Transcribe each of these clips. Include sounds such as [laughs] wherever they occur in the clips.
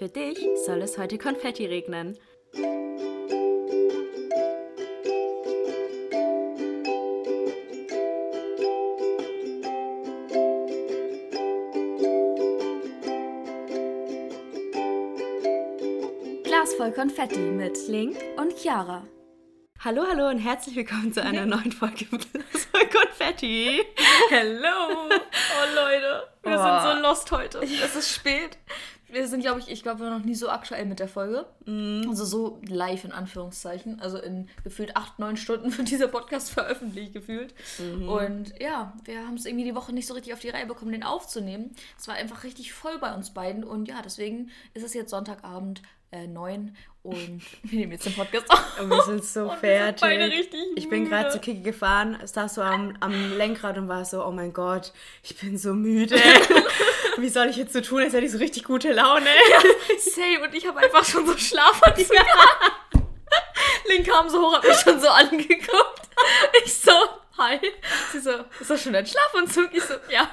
Für dich soll es heute Konfetti regnen. Glas voll Konfetti mit Link und Chiara. Hallo, hallo und herzlich willkommen zu einer neuen Folge Glas voll Konfetti. Hello! [laughs] Oh Leute, wir Oh. sind so lost heute. Es ist spät. Wir sind, glaube ich, ich glaube, wir waren noch nie so aktuell mit der Folge. Also so live in Anführungszeichen. Also in gefühlt acht, neun Stunden wird dieser Podcast [laughs] veröffentlicht gefühlt. Und ja, wir haben es irgendwie die Woche nicht so richtig auf die Reihe bekommen, den aufzunehmen. Es war einfach richtig voll bei uns beiden. Und ja, deswegen ist es jetzt Sonntagabend äh, neun und [laughs] wir nehmen jetzt den Podcast auf. [laughs] Und wir sind so Und sind fertig. richtig ich bin gerade zu Kiki gefahren, saß so am, am Lenkrad und war so, oh mein Gott, ich bin so müde. Wie soll ich jetzt so tun, als hätte ich so richtig gute Laune? [laughs] Same und ich habe einfach schon so Schlafanzug an. Link kam so hoch, hat mich schon so angeguckt. Ich so, hi. Sie so, ist das schon dein Schlafanzug? Ich so, ja.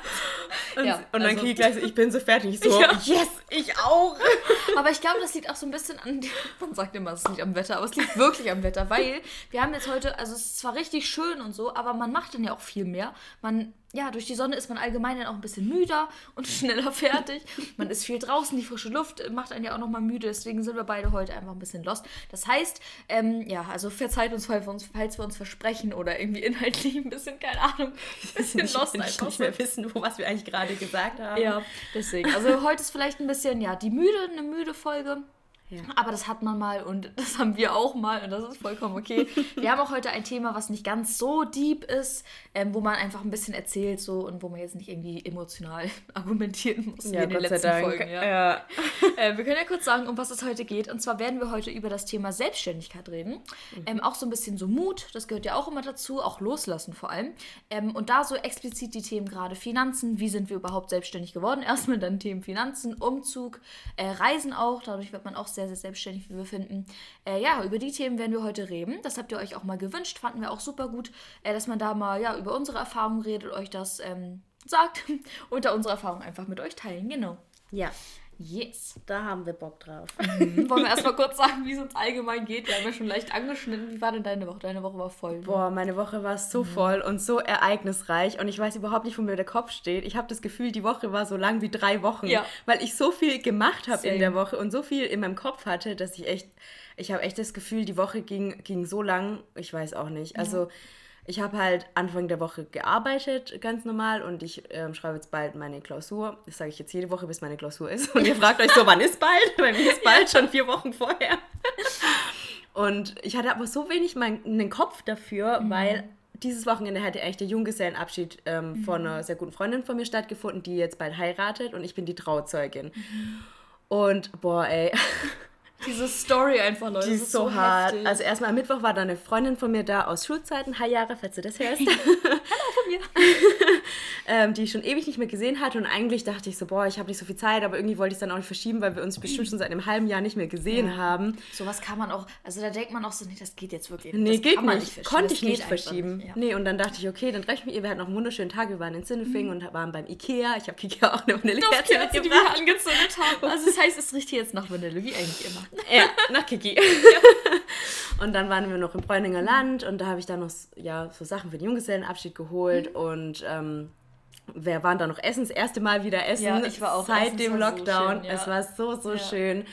Und, Ja, und dann also- Kiki gleich so, ich bin so fertig. Ich so, Ja. yes, ich auch. [laughs] Aber ich glaube, das liegt auch so ein bisschen an, man sagt immer, es liegt am Wetter, aber es liegt wirklich am Wetter, weil wir haben jetzt heute, also es ist zwar richtig schön und so, aber man macht dann ja auch viel mehr. Man, ja, durch die Sonne ist man allgemein dann auch ein bisschen müder und [laughs] schneller fertig. Man ist viel draußen, die frische Luft macht einen ja auch nochmal müde, deswegen sind wir beide heute einfach ein bisschen lost. Das heißt, ähm, ja, also verzeiht uns, falls wir uns, falls wir uns versprechen oder irgendwie inhaltlich ein bisschen, keine Ahnung, ein bisschen Ich lost einfach nicht mehr wissen, wo, was wir eigentlich gerade gesagt haben. ja, deswegen. Also heute ist vielleicht ein bisschen, ja, die müde, eine müde Folge. Ja. Aber das hat man mal und das haben wir auch mal und das ist vollkommen okay. [laughs] Wir haben auch heute ein Thema, was nicht ganz so deep ist, ähm, wo man einfach ein bisschen erzählt so und wo man jetzt nicht irgendwie emotional [laughs] argumentieren muss, wie Ja, in den Gott sei letzten Dank. Folgen. Ja. ja. [laughs] Äh, wir können ja kurz sagen, um was es heute geht. Und zwar werden wir heute über das Thema Selbstständigkeit reden. Mhm. Ähm, auch so ein bisschen so Mut, das gehört ja auch immer dazu, auch loslassen vor allem. Ähm, und da so explizit die Themen gerade Finanzen, wie sind wir überhaupt selbstständig geworden? Erstmal dann Themen Finanzen, Umzug, äh, Reisen auch, dadurch wird man auch sehr, sehr selbstständig, wie wir finden. Äh, ja, über die Themen werden wir heute reden. Das habt ihr euch auch mal gewünscht, fanden wir auch super gut, äh, dass man da mal ja, über unsere Erfahrungen redet, euch das ähm, sagt [laughs] und da unsere Erfahrungen einfach mit euch teilen. Genau. ja, Yes. da haben wir Bock drauf. [laughs] Wollen wir erstmal kurz sagen, wie es uns allgemein geht? Wir haben ja schon leicht angeschnitten. Wie war denn deine Woche? Deine Woche war voll. ne? Boah, meine Woche war so voll und so ereignisreich und ich weiß überhaupt nicht, wo mir der Kopf steht. Ich habe das Gefühl, die Woche war so lang wie drei Wochen, Ja. weil ich so viel gemacht habe in der Woche und so viel in meinem Kopf hatte, dass ich echt, ich habe echt das Gefühl, die Woche ging, ging so lang, ich weiß auch nicht. Also ich habe halt Anfang der Woche gearbeitet, ganz normal und ich ähm, schreibe jetzt bald meine Klausur. Das sage ich jetzt jede Woche, bis meine Klausur ist. Und ihr fragt euch so, wann ist bald? Bei mir ist bald schon vier Wochen vorher. Und ich hatte aber so wenig mein, einen Kopf dafür, weil dieses Wochenende hätte eigentlich der Junggesellenabschied ähm, von einer sehr guten Freundin von mir stattgefunden, die jetzt bald heiratet und ich bin die Trauzeugin. Und boah, ey, Diese Story einfach, Leute. die das ist so hart. heftig. Also erstmal am Mittwoch war da eine Freundin von mir da aus Schulzeiten, hi Jahre, falls du das hörst. [laughs] von mir. [laughs] ähm, die ich schon ewig nicht mehr gesehen hatte. Und eigentlich dachte ich so, boah, ich habe nicht so viel Zeit, aber irgendwie wollte ich es dann auch nicht verschieben, weil wir uns bestimmt schon seit einem halben Jahr nicht mehr gesehen Ja. haben. Sowas kann man auch, also da denkt man auch so, nee, das geht jetzt wirklich Nee, das geht nicht. verschieben. Konnte ich nicht verschieben. nicht, ja. Nee, und dann dachte ich, okay, dann treffe ich mich ihr. Wir hatten noch einen wunderschönen Tag. Wir waren in Mhm. Sindelfingen und waren beim Ikea. Ich habe Ikea auch eine Vanillekerze Duftkerze, die wir mitgebracht. angezündet haben. Also das heißt, es riecht hier jetzt nach Vanille, wie eigentlich immer. [laughs] Ja, nach Kiki. [laughs] und dann waren wir noch im Bräuninger Land und da habe ich dann noch ja, so Sachen für den Junggesellenabschied geholt Mhm. und ähm, wir waren da noch essen, das erste Mal wieder essen Ja, ich war auch seit essen, dem war so Lockdown. schön, ja. Es war so, so Ja. schön.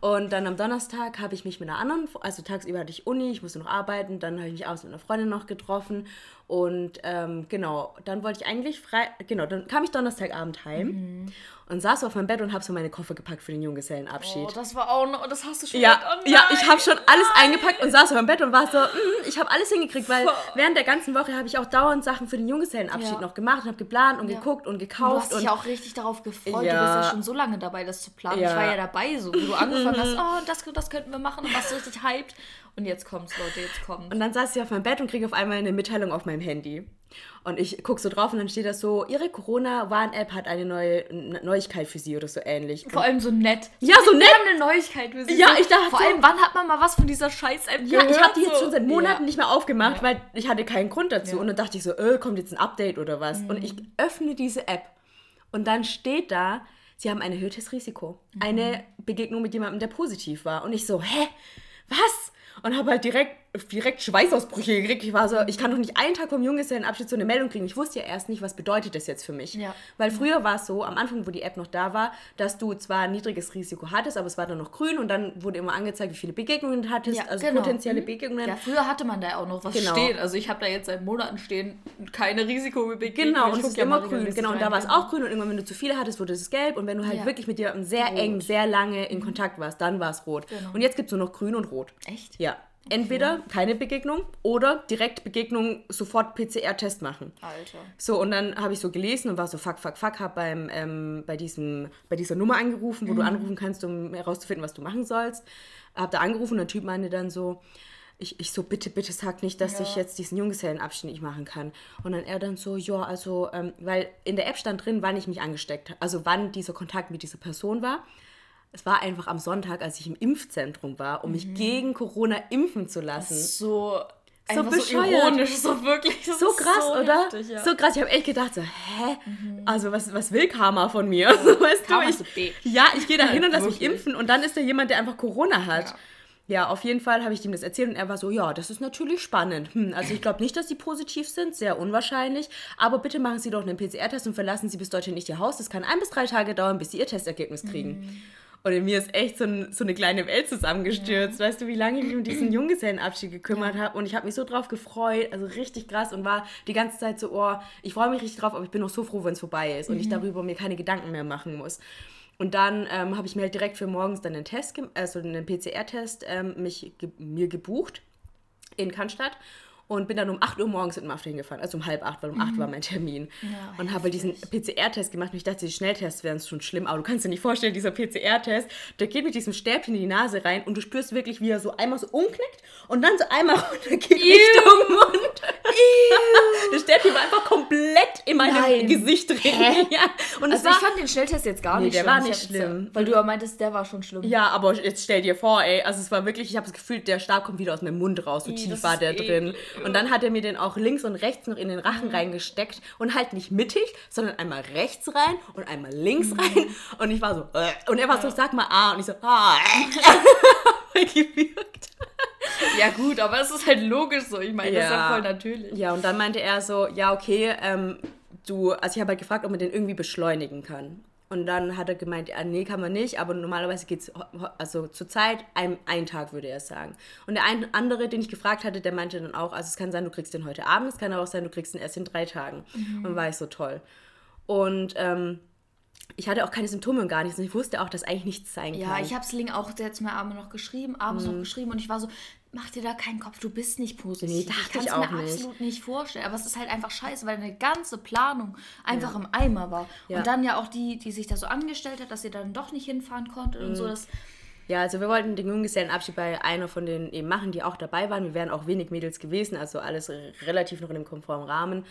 Und dann am Donnerstag habe ich mich mit einer anderen, also tagsüber hatte ich Uni, ich musste noch arbeiten, dann habe ich mich abends mit einer Freundin noch getroffen und ähm, genau, dann wollte ich eigentlich frei, genau, dann kam ich Donnerstagabend heim Mhm. und saß auf meinem Bett und habe so meine Koffer gepackt für den Junggesellenabschied. Oh, das war auch noch, das hast du schon Ja. Oh ja, nein, ich habe schon alles nein. eingepackt und saß auf meinem Bett und war so, mm, ich habe alles hingekriegt, weil während der ganzen Woche habe ich auch dauernd Sachen für den Junggesellenabschied Ja. noch gemacht und habe geplant und Ja. geguckt und Du gekauft hast dich und ja auch richtig darauf gefreut. Du Ja. bist ja schon so lange dabei, das zu planen. Ja. Ich war ja dabei, so wo du angefangen hast, oh, das, das könnten wir machen und warst so richtig hyped. Und jetzt kommt's, Leute, jetzt kommt's. Und dann saß ich auf meinem Bett und kriege auf einmal eine Mitteilung auf meinem Handy. Und ich gucke so drauf und dann steht da so, Ihre Corona-Warn-App hat eine neue Neuigkeit für Sie oder so ähnlich. Vor allem so nett. Ja, so Wir nett. haben eine Neuigkeit für Sie. Ja, ich dachte Vor so- allem, wann hat man mal was von dieser Scheiß-App Ja, gehört? ich habe die jetzt schon seit Monaten Ja. nicht mehr aufgemacht, Ja. weil ich hatte keinen Grund dazu. Ja. Und dann dachte ich so, äh, kommt jetzt ein Update oder was? Und Mhm. ich öffne diese App und dann steht da, Sie haben ein erhöhtes Risiko. Mhm. Eine Begegnung mit jemandem, der positiv war. Und ich so, hä? Was? Und habe halt direkt direkt Schweißausbrüche gekriegt. Ich war so, ich kann doch nicht einen Tag vom Junggesellenabschied so eine Meldung kriegen. Ich wusste ja erst nicht, was bedeutet das jetzt für mich. Ja. Weil früher war es so, am Anfang, wo die App noch da war, dass du zwar ein niedriges Risiko hattest, aber es war dann noch grün und dann wurde immer angezeigt, wie viele Begegnungen du hattest, ja, also genau. potenzielle mhm. Begegnungen. Ja, früher hatte man da auch noch was genau. stehen. Also ich habe da jetzt seit Monaten stehen, keine Risikobegegnungen. Genau, und es ist immer grün. Genau, und da war es auch grün und irgendwann, wenn du zu viele hattest, wurde es gelb und wenn du halt ja. wirklich mit dir sehr rot. eng, sehr lange in mhm. Kontakt warst, dann war es rot. Genau. Und jetzt gibt es nur noch grün und rot. Echt? Ja. Entweder keine Begegnung oder direkt Begegnung, sofort PCR-Test machen. Alter. So, und dann habe ich so gelesen und war so, fuck, fuck, fuck, habe beim, ähm, bei, diesem, bei dieser Nummer angerufen, wo mhm. du anrufen kannst, um herauszufinden, was du machen sollst. Habe da angerufen und der Typ meinte dann so, ich, ich so, bitte, bitte sag nicht, dass ja. ich jetzt diesen Junggesellenabschied nicht machen kann. Und dann er dann so, ja, also, ähm, weil in der App stand drin, wann ich mich angesteckt habe, also wann dieser Kontakt mit dieser Person war es war einfach am Sonntag, als ich im Impfzentrum war, um mich mhm. gegen Corona impfen zu lassen. so so bescheuert. So ironisch, so wirklich. So krass, so oder? Heftig, ja. So krass. Ich habe echt gedacht, so, hä? Mhm. Also, was, was will Karma von mir? Ja. [laughs] weißt Karma du, ich, ja, ich gehe da hin und lasse mich impfen und dann ist da jemand, der einfach Corona hat. Ja. Ja, auf jeden Fall habe ich ihm das erzählt und er war so, ja, das ist natürlich spannend. Hm, also ich glaube nicht, dass sie positiv sind, sehr unwahrscheinlich. Aber bitte machen Sie doch einen PCR-Test und verlassen Sie bis dorthin nicht Ihr Haus. Das kann ein bis drei Tage dauern, bis Sie Ihr Testergebnis kriegen. Mhm. Und in mir ist echt so, ein, so eine kleine Welt zusammengestürzt. Ja. Weißt du, wie lange ich mich um diesen Junggesellenabschied gekümmert ja. habe? Und ich habe mich so drauf gefreut, also richtig krass und war die ganze Zeit so, oh, ich freue mich richtig drauf, aber ich bin auch so froh, wenn es vorbei ist mhm. und ich mhm. darüber mir keine Gedanken mehr machen muss. Und dann ähm, habe ich mir halt direkt für morgens dann einen Test, also einen PCR-Test ähm, mich ge mir gebucht in Cannstatt und bin dann um 8 Uhr morgens mit dem Auto hingefahren, also um halb 8, weil um mhm. 8 war mein Termin. Ja, und habe diesen PCR-Test gemacht und ich dachte, die Schnelltests wären schon schlimm, aber du kannst dir nicht vorstellen, dieser PCR-Test, der geht mit diesem Stäbchen in die Nase rein und du spürst wirklich, wie er so einmal so umknickt und dann so einmal [laughs] runter geht. Richtung Mund. Das Stäbchen war einfach komplett in meinem Nein. Gesicht drin. [laughs] Ja. Und also ich fand den Schnelltest jetzt gar nee, nicht der schlimm. war nicht schlimm. Weil du ja meintest, der war schon schlimm. Ja, aber jetzt stell dir vor, ey, also es war wirklich, ich habe das Gefühl, der Stab kommt wieder aus meinem Mund raus, so I, tief war der drin. Und dann hat er mir den auch links und rechts noch in den Rachen mhm. reingesteckt und halt nicht mittig, sondern einmal rechts rein und einmal links mhm. rein. Und ich war so, äh. und er war so, sag mal A. Und ich so, ah. [laughs] [laughs] gewirkt. Ja, gut, aber es ist halt logisch so. Ich meine, ja. das ist ja voll natürlich. Ja, und dann meinte er so, ja, okay, ähm, du, also ich habe halt gefragt, ob man den irgendwie beschleunigen kann. Und dann hat er gemeint, ja, nee, kann man nicht, aber normalerweise geht es, also zur Zeit, ein, ein Tag würde er sagen. Und der ein, andere, den ich gefragt hatte, der meinte dann auch, also es kann sein, du kriegst den heute Abend, es kann aber auch sein, du kriegst ihn erst in drei Tagen. Mhm. Und war ich so toll. Und ähm, ich hatte auch keine Symptome und gar nichts. Und ich wusste auch, dass eigentlich nichts sein kann. Ja, ich habe Sling auch jetzt mir abends noch geschrieben, abends mhm. noch geschrieben und ich war so, mach dir da keinen Kopf, du bist nicht positiv. Nee, ich kann es mir nicht. absolut nicht vorstellen. Aber es ist halt einfach scheiße, weil eine ganze Planung einfach ja. im Eimer war. Ja. Und dann ja auch die, die sich da so angestellt hat, dass sie dann doch nicht hinfahren konnte mhm. und so. Das, ja, also wir wollten den Junggesellenabschied bei einer von denen eben machen, die auch dabei waren. Wir wären auch wenig Mädels gewesen, also alles relativ noch in einem konformen Rahmen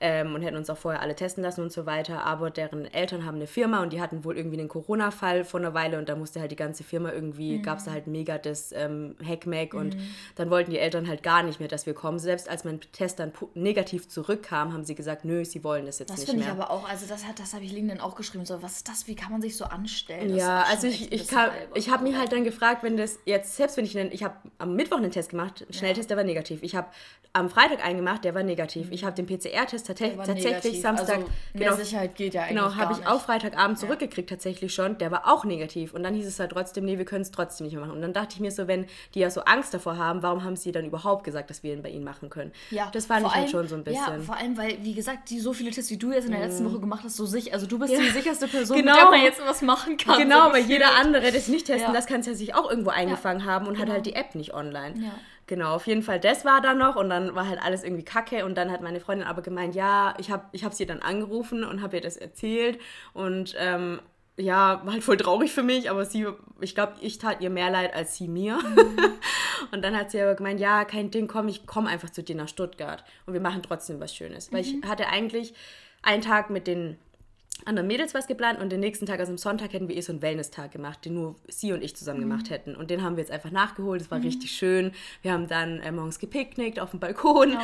ähm, und hätten uns auch vorher alle testen lassen und so weiter. Aber deren Eltern haben eine Firma und die hatten wohl irgendwie einen Corona-Fall vor einer Weile und da musste halt die ganze Firma irgendwie, mhm. gab es da halt mega das ähm, Hackmack mhm. und dann wollten die Eltern halt gar nicht mehr, dass wir kommen. Selbst als mein Test dann negativ zurückkam, haben sie gesagt, nö, sie wollen das jetzt das nicht mehr. Das finde ich aber auch, also das, das habe ich Lingen dann auch geschrieben, so was ist das, wie kann man sich so anstellen? Das ja, also ich, ich, ich habe mir halt dann gefragt, wenn das jetzt, selbst wenn ich einen, ich habe am Mittwoch einen Test gemacht, Schnelltest, ja. der war negativ. Ich habe am Freitag eingemacht, der war negativ. Ich habe den PCR-Test tatsächlich Samstag. Also genau, Sicherheit geht ja eigentlich. Genau, habe ich auch Freitagabend ja. zurückgekriegt, tatsächlich schon. Der war auch negativ. Und dann hieß es halt trotzdem, nee, wir können es trotzdem nicht mehr machen. Und dann dachte ich mir so, wenn die ja so Angst davor haben, warum haben sie dann überhaupt gesagt, dass wir ihn bei ihnen machen können? Ja, das fand ich halt allem, halt schon so ein bisschen. Ja, vor allem, weil, wie gesagt, die so viele Tests, wie du jetzt in der letzten mhm. Woche gemacht hast, so sicher. Also du bist ja. die sicherste Person, genau. mit der man jetzt was machen kann. Genau, so weil jeder andere, das nicht testen, ja. das kann es ja sich auch irgendwo eingefangen haben und genau. hat halt die App nicht online. Ja. Genau, auf jeden Fall, das war dann noch und dann war halt alles irgendwie kacke und dann hat meine Freundin aber gemeint, ja, ich habe ich hab sie dann angerufen und habe ihr das erzählt und ähm, ja, war halt voll traurig für mich, aber sie, ich glaube, ich tat ihr mehr leid als sie mir. Mhm. [laughs] und dann hat sie aber gemeint, ja, kein Ding, komm, ich komme einfach zu dir nach Stuttgart und wir machen trotzdem was Schönes. Mhm. Weil ich mhm. hatte eigentlich einen Tag mit den anderen Mädels was geplant und den nächsten Tag, also am Sonntag, hätten wir eh so einen Wellness-Tag gemacht, den nur sie und ich zusammen gemacht hätten. Und den haben wir jetzt einfach nachgeholt. Es war richtig schön. Wir haben dann äh, morgens gepicknickt auf dem Balkon.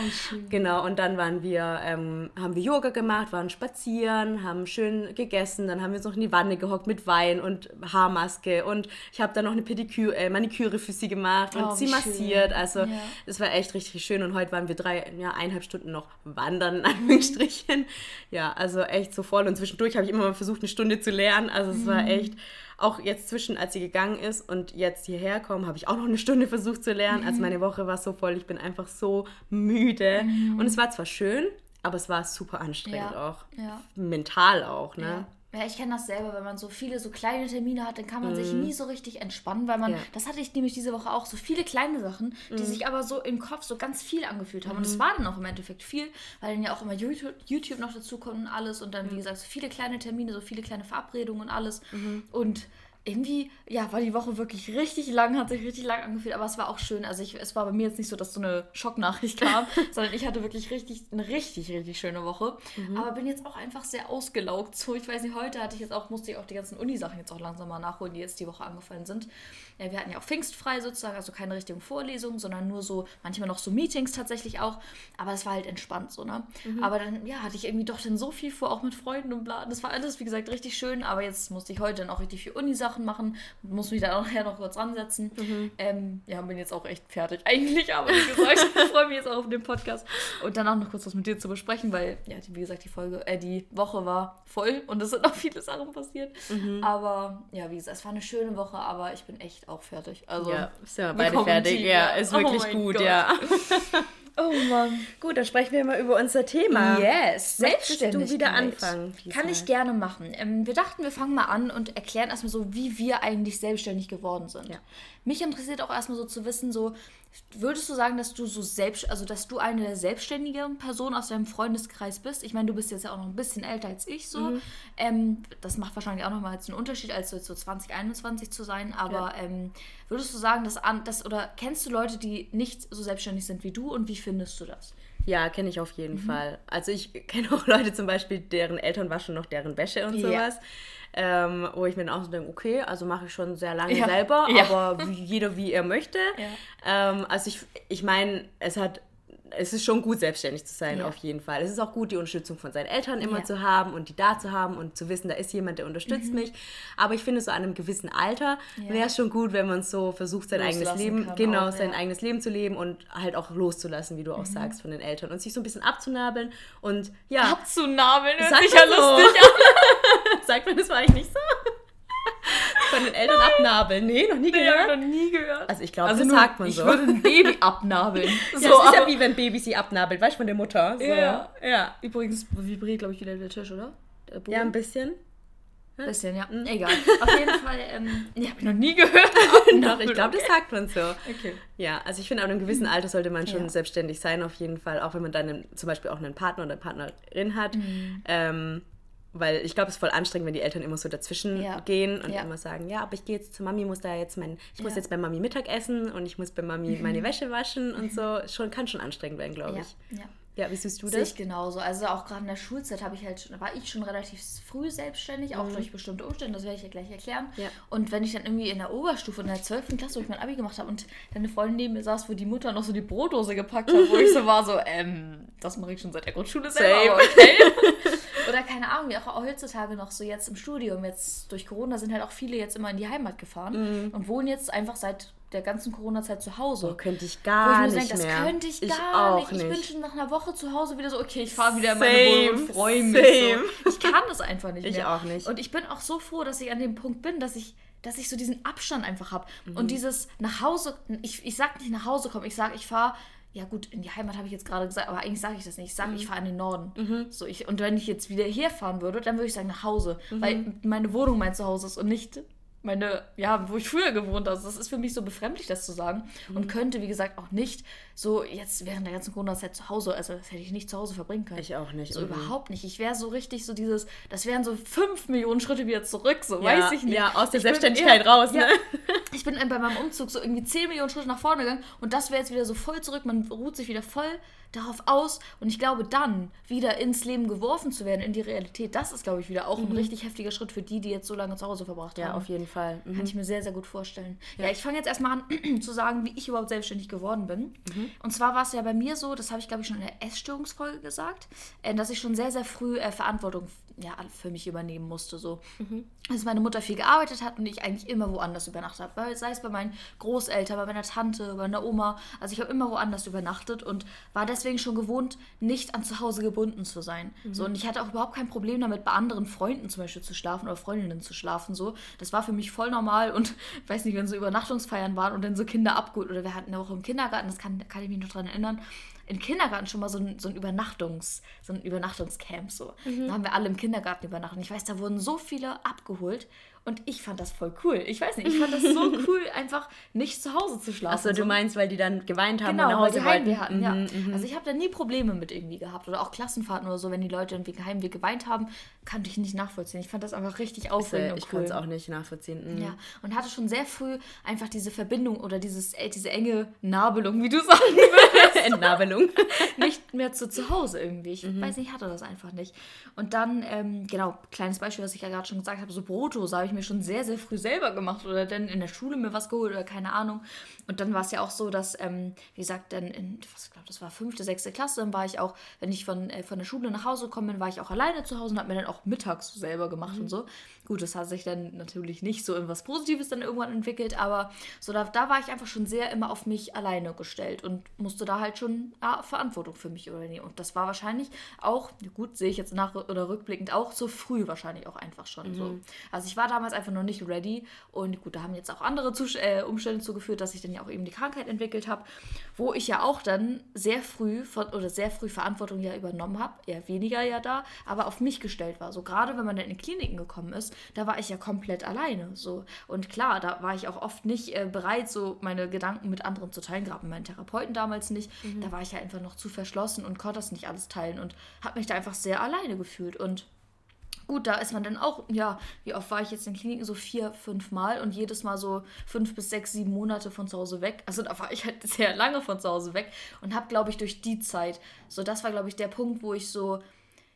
Genau, und dann waren wir, ähm, haben wir Yoga gemacht, waren spazieren, haben schön gegessen. Dann haben wir uns noch in die Wanne gehockt mit Wein und Haarmaske. Und ich habe dann noch eine Pediküre, äh, Maniküre für sie gemacht und Oh, sie wie massiert. Also Ja. es war echt richtig schön. Und heute waren wir drei, ja, eineinhalb Stunden noch wandern, in Anführungsstrichen. Ja, also echt so voll. Und zwischendurch habe ich immer mal versucht, eine Stunde zu lernen. Also es war echt, auch jetzt zwischen, als sie gegangen ist und jetzt hierher kommen, habe ich auch noch eine Stunde versucht zu lernen. Also meine Woche war so voll, ich bin einfach so müde. Und es war zwar schön, aber es war super anstrengend Ja, auch. ja. Mental auch, ne? Ja. Ja, ich kenne das selber, wenn man so viele so kleine Termine hat, dann kann man sich nie so richtig entspannen, weil man, Mhm. Ja. das hatte ich nämlich diese Woche auch, so viele kleine Sachen, Mhm. die sich aber so im Kopf so ganz viel angefühlt haben. Und es war dann auch im Endeffekt viel, weil dann ja auch immer YouTube, YouTube noch dazu kommt und alles und dann, wie gesagt, so viele kleine Termine, so viele kleine Verabredungen und alles. Mhm. Und irgendwie, ja, war die Woche wirklich richtig lang, hat sich richtig lang angefühlt, aber es war auch schön. Also ich, es war bei mir jetzt nicht so, dass so eine Schocknachricht kam, [laughs] sondern ich hatte wirklich richtig, eine richtig, richtig schöne Woche. Aber bin jetzt auch einfach sehr ausgelaugt. So, ich weiß nicht, heute hatte ich jetzt auch, musste ich auch die ganzen Uni-Sachen jetzt auch langsam mal nachholen, die jetzt die Woche angefallen sind. Ja, wir hatten ja auch pfingstfrei sozusagen, also keine richtigen Vorlesungen, sondern nur so, manchmal noch so Meetings tatsächlich auch. Aber es war halt entspannt so, ne? Aber dann, ja, hatte ich irgendwie doch dann so viel vor, auch mit Freunden und bla. Das war alles, wie gesagt, richtig schön. Aber jetzt musste ich heute dann auch richtig viel Uni-Sachen machen. Muss mich da auch [laughs] nachher noch kurz ransetzen. Ähm, ja, bin jetzt auch echt fertig [laughs] eigentlich. Aber wie gesagt, [laughs] ich freue mich jetzt auch auf den Podcast. Und dann auch noch kurz was mit dir zu besprechen, weil, ja, wie gesagt, die Folge, äh, die Woche war voll und es sind noch viele Sachen passiert. Aber, ja, wie gesagt, es war eine schöne Woche, aber ich bin echt auch fertig. Also, Ja, sind wir wir beide fertig. tief, Ja, ja. ist Oh wirklich mein gut, Gott. ja. [laughs] oh Mann. Gut, dann sprechen wir mal über unser Thema. Yes, Möchtest du wieder anfangen, Lisa? Kann ich gerne machen. Ähm, wir dachten, wir fangen mal an und erklären erstmal so, wie wir eigentlich selbstständig geworden sind. Ja. Mich interessiert auch erstmal so zu wissen, so, würdest du sagen, dass du so selbst, also dass du eine der selbstständigen Personen aus deinem Freundeskreis bist? Ich meine, du bist jetzt ja auch noch ein bisschen älter als ich so. Mhm. Ähm, das macht wahrscheinlich auch nochmal jetzt einen Unterschied, als so jetzt so 2021 zu sein. Aber ähm, würdest du sagen, dass, an, dass oder kennst du Leute, die nicht so selbstständig sind wie du und wie findest du das? Ja, kenne ich auf Mhm. jeden Fall. Also ich kenne auch Leute zum Beispiel, deren Eltern waschen noch deren Wäsche und Ja. Ähm, wo ich mir dann auch so denke, okay, also mache ich schon sehr lange Ja. selber, Ja. aber wie, jeder wie er möchte. Ähm, also ich, ich meine, es hat es ist schon gut, selbstständig zu sein, Ja. auf jeden Fall. Es ist auch gut, die Unterstützung von seinen Eltern immer Ja. zu haben und die da zu haben und zu wissen, da ist jemand, der unterstützt mich. Aber ich finde, so an einem gewissen Alter Mhm. Ja. wäre es schon gut, wenn man so versucht, sein eigenes Leben, kann genau, auch, sein eigenes Leben zu leben und halt auch loszulassen, wie du Mhm. auch sagst, von den Eltern und sich so ein bisschen abzunabeln und ja, Abzunabeln hört sich ja so. lustig an. [laughs] [laughs] sagt man, das war eigentlich nicht so? [laughs] Von den Eltern abnabeln. Nee, noch nie Nee, hab ich gehört. noch nie gehört. Also ich glaube, Also das nur, sagt man ich so. würde ein Baby [laughs] abnabeln. ja, so, das ist ja wie wenn Baby sie abnabelt, weißt du, von der Mutter. So. Ja. ja. Übrigens vibriert, glaube ich, wieder der Tisch, oder? Der? Ja, ein bisschen. bisschen, ja. Egal. Auf jeden [laughs] Fall, ähm, nee, habe ich noch nie gehört. Doch, ich glaube, das sagt man so. Okay. Ja, also ich finde, ab einem gewissen Alter sollte man schon Ja. selbstständig sein, auf jeden Fall, auch wenn man dann einen, zum Beispiel auch einen Partner oder eine Partnerin hat. Mhm. Ähm, weil ich glaube, es ist voll anstrengend, wenn die Eltern immer so dazwischen Ja. gehen und Ja. immer sagen, ja, aber ich gehe jetzt zu Mami, muss da jetzt mein, ich muss Ja. jetzt bei Mami Mittag essen und ich muss bei Mami meine [laughs] Wäsche waschen und so. Schon, kann schon anstrengend werden, glaube ich. ja. Ja, wie siehst du Sehe das? ich genauso. Also auch gerade in der Schulzeit habe ich halt, schon- war ich schon relativ früh selbstständig, auch durch bestimmte Umstände, das werde ich ja gleich erklären. Ja. Und wenn ich dann irgendwie in der Oberstufe, in der 12. Klasse, wo ich mein Abi gemacht habe und dann eine Freundin neben mir saß, wo die Mutter noch so die Brotdose gepackt hat, wo ich so [laughs] war, so, ähm, das mache ich schon seit der Grundschule selber, okay. [laughs] Oder keine Ahnung, wie auch heutzutage noch so jetzt im Studium, jetzt durch Corona sind halt auch viele jetzt immer in die Heimat gefahren und wohnen jetzt einfach seit der ganzen Corona-Zeit zu Hause. Oh, könnte ich Wo ich gar mir so nicht denke, das mehr. könnte ich gar auch nicht. Ich bin schon nach einer Woche zu Hause wieder so, okay, ich fahre wieder in meine Wohnung und freue mich. same. So. Ich kann das einfach nicht [laughs] Ich mehr. auch nicht. Und ich bin auch so froh, dass ich an dem Punkt bin, dass ich, dass ich so diesen Abstand einfach habe. Mhm. Und dieses nach Hause, ich, ich sag nicht nach Hause kommen, ich sage, ich fahre. Ja gut, in die Heimat habe ich jetzt gerade gesagt, aber eigentlich sage ich das nicht. Ich sage, Mhm. ich fahre in den Norden. So, ich, und wenn ich jetzt wieder herfahren würde, dann würde ich sagen nach Hause. Mhm. Weil meine Wohnung mein Zuhause ist und nicht meine, ja, wo ich früher gewohnt habe. Also das ist für mich so befremdlich, das zu sagen. Mhm. Und könnte, wie gesagt, auch nicht so jetzt während der ganzen Corona-Zeit zu Hause, also das hätte ich nicht zu Hause verbringen können. Ich auch nicht. So mhm. überhaupt nicht. Ich wäre so richtig so dieses, das wären so fünf Millionen Schritte wieder zurück, so Ja, weiß ich nicht. ja, aus der Ich Selbstständigkeit ja, raus, [laughs] ja. ne? Ich bin bei meinem Umzug so irgendwie 10 Millionen Schritte nach vorne gegangen und das wäre jetzt wieder so voll zurück. Man ruht sich wieder voll darauf aus und ich glaube dann wieder ins Leben geworfen zu werden, in die Realität, das ist glaube ich wieder auch ein richtig heftiger Schritt für die, die jetzt so lange zu Hause verbracht Ja, haben. auf jeden Fall. Mhm. Kann ich mir sehr, sehr gut vorstellen. Ja, ich fange jetzt erstmal an [clears throat] zu sagen, wie ich überhaupt selbstständig geworden bin. Und zwar war es ja bei mir so, das habe ich glaube ich schon in der Essstörungsfolge gesagt, äh, dass ich schon sehr, sehr früh äh, Verantwortung ja, für mich übernehmen musste. So. Dass meine Mutter viel gearbeitet hat und ich eigentlich immer woanders übernachtet habe. Sei es bei meinen Großeltern, bei meiner Tante, bei meiner Oma. Also ich habe immer woanders übernachtet und war deswegen schon gewohnt, nicht an zu Hause gebunden zu sein. So, und ich hatte auch überhaupt kein Problem damit, bei anderen Freunden zum Beispiel zu schlafen oder Freundinnen zu schlafen. So. Das war für mich voll normal und [laughs] weiß nicht, wenn so Übernachtungsfeiern waren und dann so Kinder abgeholt oder wir hatten auch im Kindergarten, das kann, kann ich mich noch dran erinnern, im Kindergarten schon mal so ein, so ein Übernachtungs, so ein Übernachtungscamp so. Da haben wir alle im Kindergarten übernachtet. Ich weiß, da wurden so viele abgeholt und ich fand das voll cool. Ich weiß nicht, ich fand das so [laughs] cool, einfach nicht zu Hause zu schlafen. Achso, so. du meinst, weil die dann geweint haben Genau, und nach weil Hause die wollten. Hatten, ja. Mhm, Also ich habe da nie Probleme mit irgendwie gehabt. Oder auch Klassenfahrten oder so, wenn die Leute wegen Heimweh geweint haben, kannte ich nicht nachvollziehen. Ich fand das einfach richtig aufregend Ich kann cool. es auch nicht nachvollziehen. Mhm. Ja, und hatte schon sehr früh einfach diese Verbindung oder dieses, äh, diese enge Nabelung, wie du sagen würdest, [laughs] Entnabelung. [laughs] nicht mehr zu zu Hause irgendwie. Ich weiß nicht, ich hatte das einfach nicht. Und dann, ähm, genau, kleines Beispiel, was ich ja gerade schon gesagt habe, so Brotdose habe ich mir schon sehr, sehr früh selber gemacht oder dann in der Schule mir was geholt oder keine Ahnung. Und dann war es ja auch so, dass, ähm, wie gesagt, dann in, was glaube das war fünfte, sechste Klasse, dann war ich auch, wenn ich von, äh, von der Schule nach Hause gekommen bin, war ich auch alleine zu Hause und habe mir dann auch mittags selber gemacht und so. Gut, das hat sich dann natürlich nicht so in was Positives dann irgendwann entwickelt, aber so da, da war ich einfach schon sehr immer auf mich alleine gestellt und musste da halt schon ja, Verantwortung für mich übernehmen. Und das war wahrscheinlich auch, gut, sehe ich jetzt nach oder rückblickend auch so früh wahrscheinlich auch einfach schon so. Also ich war damals einfach noch nicht ready und gut, da haben jetzt auch andere Zus äh, Umstände zugeführt, dass ich dann ja auch eben die Krankheit entwickelt habe, wo ich ja auch dann sehr früh von, oder sehr früh Verantwortung ja übernommen habe, eher weniger ja da, aber auf mich gestellt war. So gerade wenn man dann in Kliniken gekommen ist, da war ich ja komplett alleine. So und klar, da war ich auch oft nicht äh, bereit, so meine Gedanken mit anderen zu teilen, gerade mit meinen Therapeuten damals nicht. Da war ich ja einfach noch zu verschlossen und konnte das nicht alles teilen und habe mich da einfach sehr alleine gefühlt und Gut, da ist man dann auch, ja, wie oft war ich jetzt in Kliniken? So vier, fünf Mal und jedes Mal so fünf bis sechs, sieben Monate von zu Hause weg. Also da war ich halt [laughs] sehr lange von zu Hause weg und habe, glaube ich, durch die Zeit, so das war, glaube ich, der Punkt, wo ich so,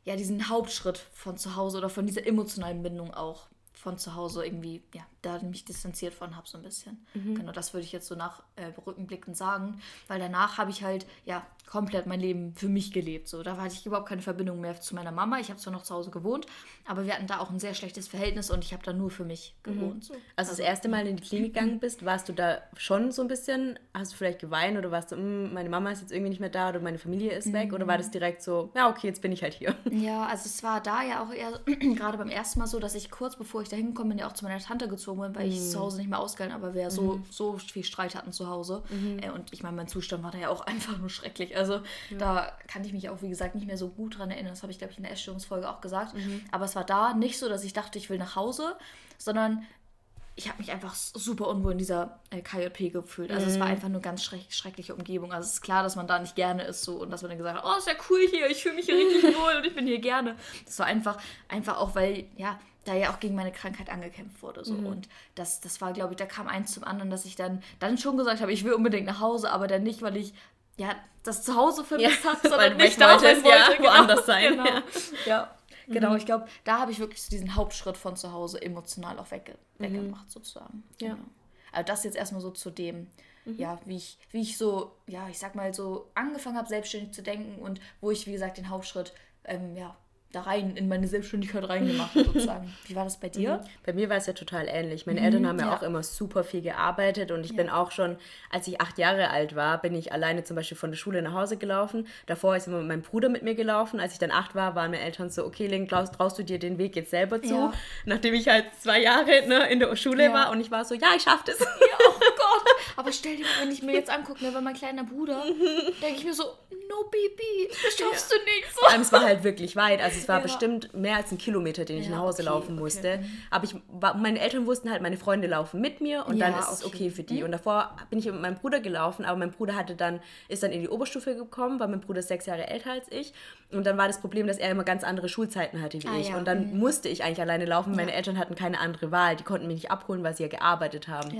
ja, diesen Hauptschritt von zu Hause oder von dieser emotionalen Bindung auch von zu Hause irgendwie, ja, da mich distanziert von habe so ein bisschen. Genau, das würde ich jetzt so nach äh, rückblickend sagen, weil danach habe ich halt, ja, komplett mein Leben für mich gelebt. So, da hatte ich überhaupt keine Verbindung mehr zu meiner Mama. Ich habe zwar noch zu Hause gewohnt, aber wir hatten da auch ein sehr schlechtes Verhältnis und ich habe da nur für mich gewohnt. So. Also das erste Mal in die Klinik gegangen [clears throat] bist, warst du da schon so ein bisschen, hast du vielleicht geweint oder warst du, "Mm, meine Mama ist jetzt irgendwie nicht mehr da oder meine Familie ist weg oder war das direkt so, ja okay, jetzt bin ich halt hier. [laughs] Ja, also es war da ja auch eher [clears throat] gerade beim ersten Mal so, dass ich kurz bevor ich da hingekommen bin, ja auch zu meiner Tante gezogen bin, weil ich es zu Hause nicht mehr ausgehalten habe, weil wir ja so, so viel Streit hatten zu Hause. Äh, und ich meine, mein Zustand war da ja auch [laughs] einfach nur schrecklich. Also da kann ich mich auch, wie gesagt, nicht mehr so gut dran erinnern. Das habe ich, glaube ich, in der Essstörungsfolge auch gesagt. Aber es war da nicht so, dass ich dachte, ich will nach Hause, sondern ich habe mich einfach super unwohl in dieser äh, KJP gefühlt. Also es war einfach nur ganz schreck schreckliche Umgebung. Also es ist klar, dass man da nicht gerne ist so und dass man dann gesagt hat, oh, ist ja cool hier, ich fühle mich hier richtig [laughs] wohl und ich bin hier gerne. Das war einfach, einfach auch, weil, ja, da ja auch gegen meine Krankheit angekämpft wurde. So. Und das, das war, glaube ich, da kam eins zum anderen, dass ich dann, dann schon gesagt habe, ich will unbedingt nach Hause, aber dann nicht, weil ich ja, das Zuhause vermisst Ja, habe, sondern nicht da sein ja, wollte. woanders sein, Genau. ja. Ja, genau. Ich glaube, da habe ich wirklich so diesen Hauptschritt von zu Hause emotional auch wegge weggemacht, sozusagen. Ja. Genau. Also das jetzt erstmal so zu dem, ja, wie ich, wie ich so, ja, ich sag mal so angefangen habe, selbstständig zu denken und wo ich, wie gesagt, den Hauptschritt, ähm, ja, da rein in meine Selbstständigkeit reingemacht sozusagen. [laughs] Wie war das bei dir? Bei mir war es ja total ähnlich. Meine Eltern haben ja, ja. auch immer super viel gearbeitet und ich bin auch schon, als ich acht Jahre alt war, bin ich alleine zum Beispiel von der Schule nach Hause gelaufen. Davor ist immer mein Bruder mit mir gelaufen. Als ich dann acht war, waren meine Eltern so, okay, Link, traust, traust du dir den Weg jetzt selber zu? Ja. Nachdem ich halt zwei Jahre ne, in der Schule Ja. war und ich war so, ja, ich schaff das. Ja, oh Gott. Aber stell dir mal, wenn ich mir jetzt angucke, ne, weil mein kleiner Bruder, [laughs] denke ich mir so, no Bibi, das schaffst du nicht. So. Vor allem, es war halt wirklich weit. Also es war Ja. bestimmt mehr als ein Kilometer, den ich Ja, nach Hause okay, laufen okay. musste. Aber ich war, meine Eltern wussten halt, meine Freunde laufen mit mir und Ja, dann ist es okay. okay für die. Und davor bin ich mit meinem Bruder gelaufen, aber mein Bruder hatte dann, ist dann in die Oberstufe gekommen, weil mein Bruder ist sechs Jahre älter als ich. Und dann war das Problem, dass er immer ganz andere Schulzeiten hatte wie Ah, ich. ja. Und dann musste ich eigentlich alleine laufen. Meine Eltern hatten keine andere Wahl. Die konnten mich nicht abholen, weil sie ja gearbeitet haben.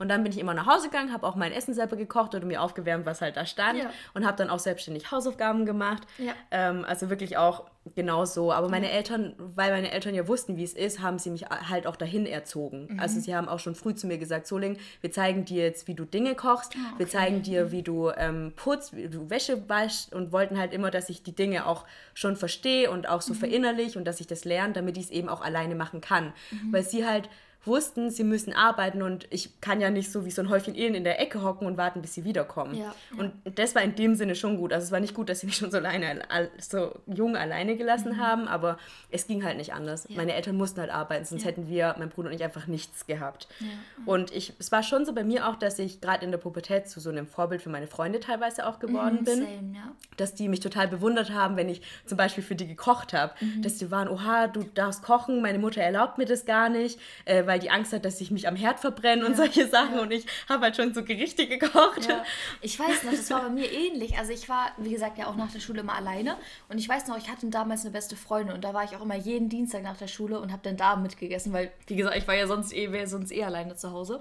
Ja. Und dann bin ich immer nach Hause gegangen, habe auch mein Essen selber gekocht oder mir aufgewärmt, was halt da stand. Ja. Und habe dann auch selbstständig Hausaufgaben gemacht. Ja. Ähm, also wirklich auch genau so. Aber meine Eltern, weil meine Eltern ja wussten, wie es ist, haben sie mich halt auch dahin erzogen. Mhm. Also sie haben auch schon früh zu mir gesagt, Soling, wir zeigen dir jetzt, wie du Dinge kochst, Ah, wir zeigen dir, wie du ähm, putzt, wie du Wäsche waschst und wollten halt immer, dass ich die Dinge auch schon verstehe und Mhm. auch so verinnerlich und dass ich das lerne, damit ich es eben auch alleine machen kann. Mhm. Weil sie halt wussten, sie müssen arbeiten und ich kann ja nicht so wie so ein Häufchen Elend in der Ecke hocken und warten, bis sie wiederkommen. Ja, ja. Und das war in dem Sinne schon gut. Also es war nicht gut, dass sie mich schon so, alleine, al- so jung alleine gelassen Mhm. haben, aber es ging halt nicht anders. Meine Eltern mussten halt arbeiten, sonst Ja. hätten wir, mein Bruder und ich, einfach nichts gehabt. Ja. Und ich, es war schon so bei mir auch, dass ich gerade in der Pubertät zu so einem Vorbild für meine Freunde teilweise auch geworden bin Same, ja. dass die mich total bewundert haben, wenn ich zum Beispiel für die gekocht habe. Mhm. Dass die waren, oha, du darfst kochen, meine Mutter erlaubt mir das gar nicht, äh, weil die Angst hat, dass ich mich am Herd verbrenne und solche Sachen. Und ich habe halt schon so Gerichte gekocht. Ja, ich weiß noch, das war bei mir ähnlich. Also ich war, wie gesagt, ja auch nach der Schule immer alleine. Und ich weiß noch, ich hatte damals eine beste Freundin und da war ich auch immer jeden Dienstag nach der Schule und habe dann da mitgegessen, weil, wie gesagt, ich war ja sonst eh, wäre sonst eh alleine zu Hause.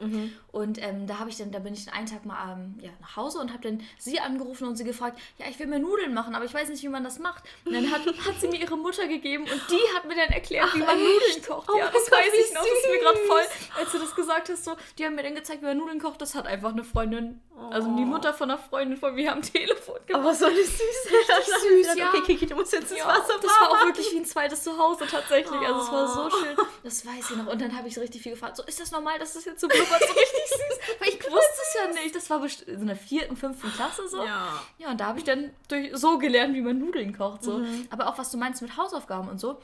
Und ähm, da habe ich dann, da bin ich dann einen Tag mal ähm, ja, nach Hause und habe dann sie angerufen und sie gefragt, ja, ich will mir Nudeln machen, aber ich weiß nicht, wie man das macht. Und dann hat, hat sie mir ihre Mutter gegeben und die hat mir dann erklärt, wie man Nudeln kocht. Oh ja, das Gott, weiß ich noch, das ist mir gerade. Voll als du das gesagt hast, so, die haben mir dann gezeigt, wie man Nudeln kocht. Das hat einfach eine Freundin, also die Mutter von einer Freundin von mir am Telefon gemacht. Aber so eine süße. süß, ja. Okay, Kiki, du musst jetzt ins Ja, Wasser das war auch wirklich wie ein zweites Zuhause tatsächlich. Also es war so Oh. schön. Das weiß ich noch. Und dann habe ich so richtig viel gefragt. So, ist das normal, dass das jetzt so blubbert? So richtig süß. Weil ich wusste es ja nicht. Das war in der vierten, fünften Klasse so. Ja. Ja, und da habe ich dann durch, so gelernt, wie man Nudeln kocht. So. Mhm. Aber auch was du meinst mit Hausaufgaben und so.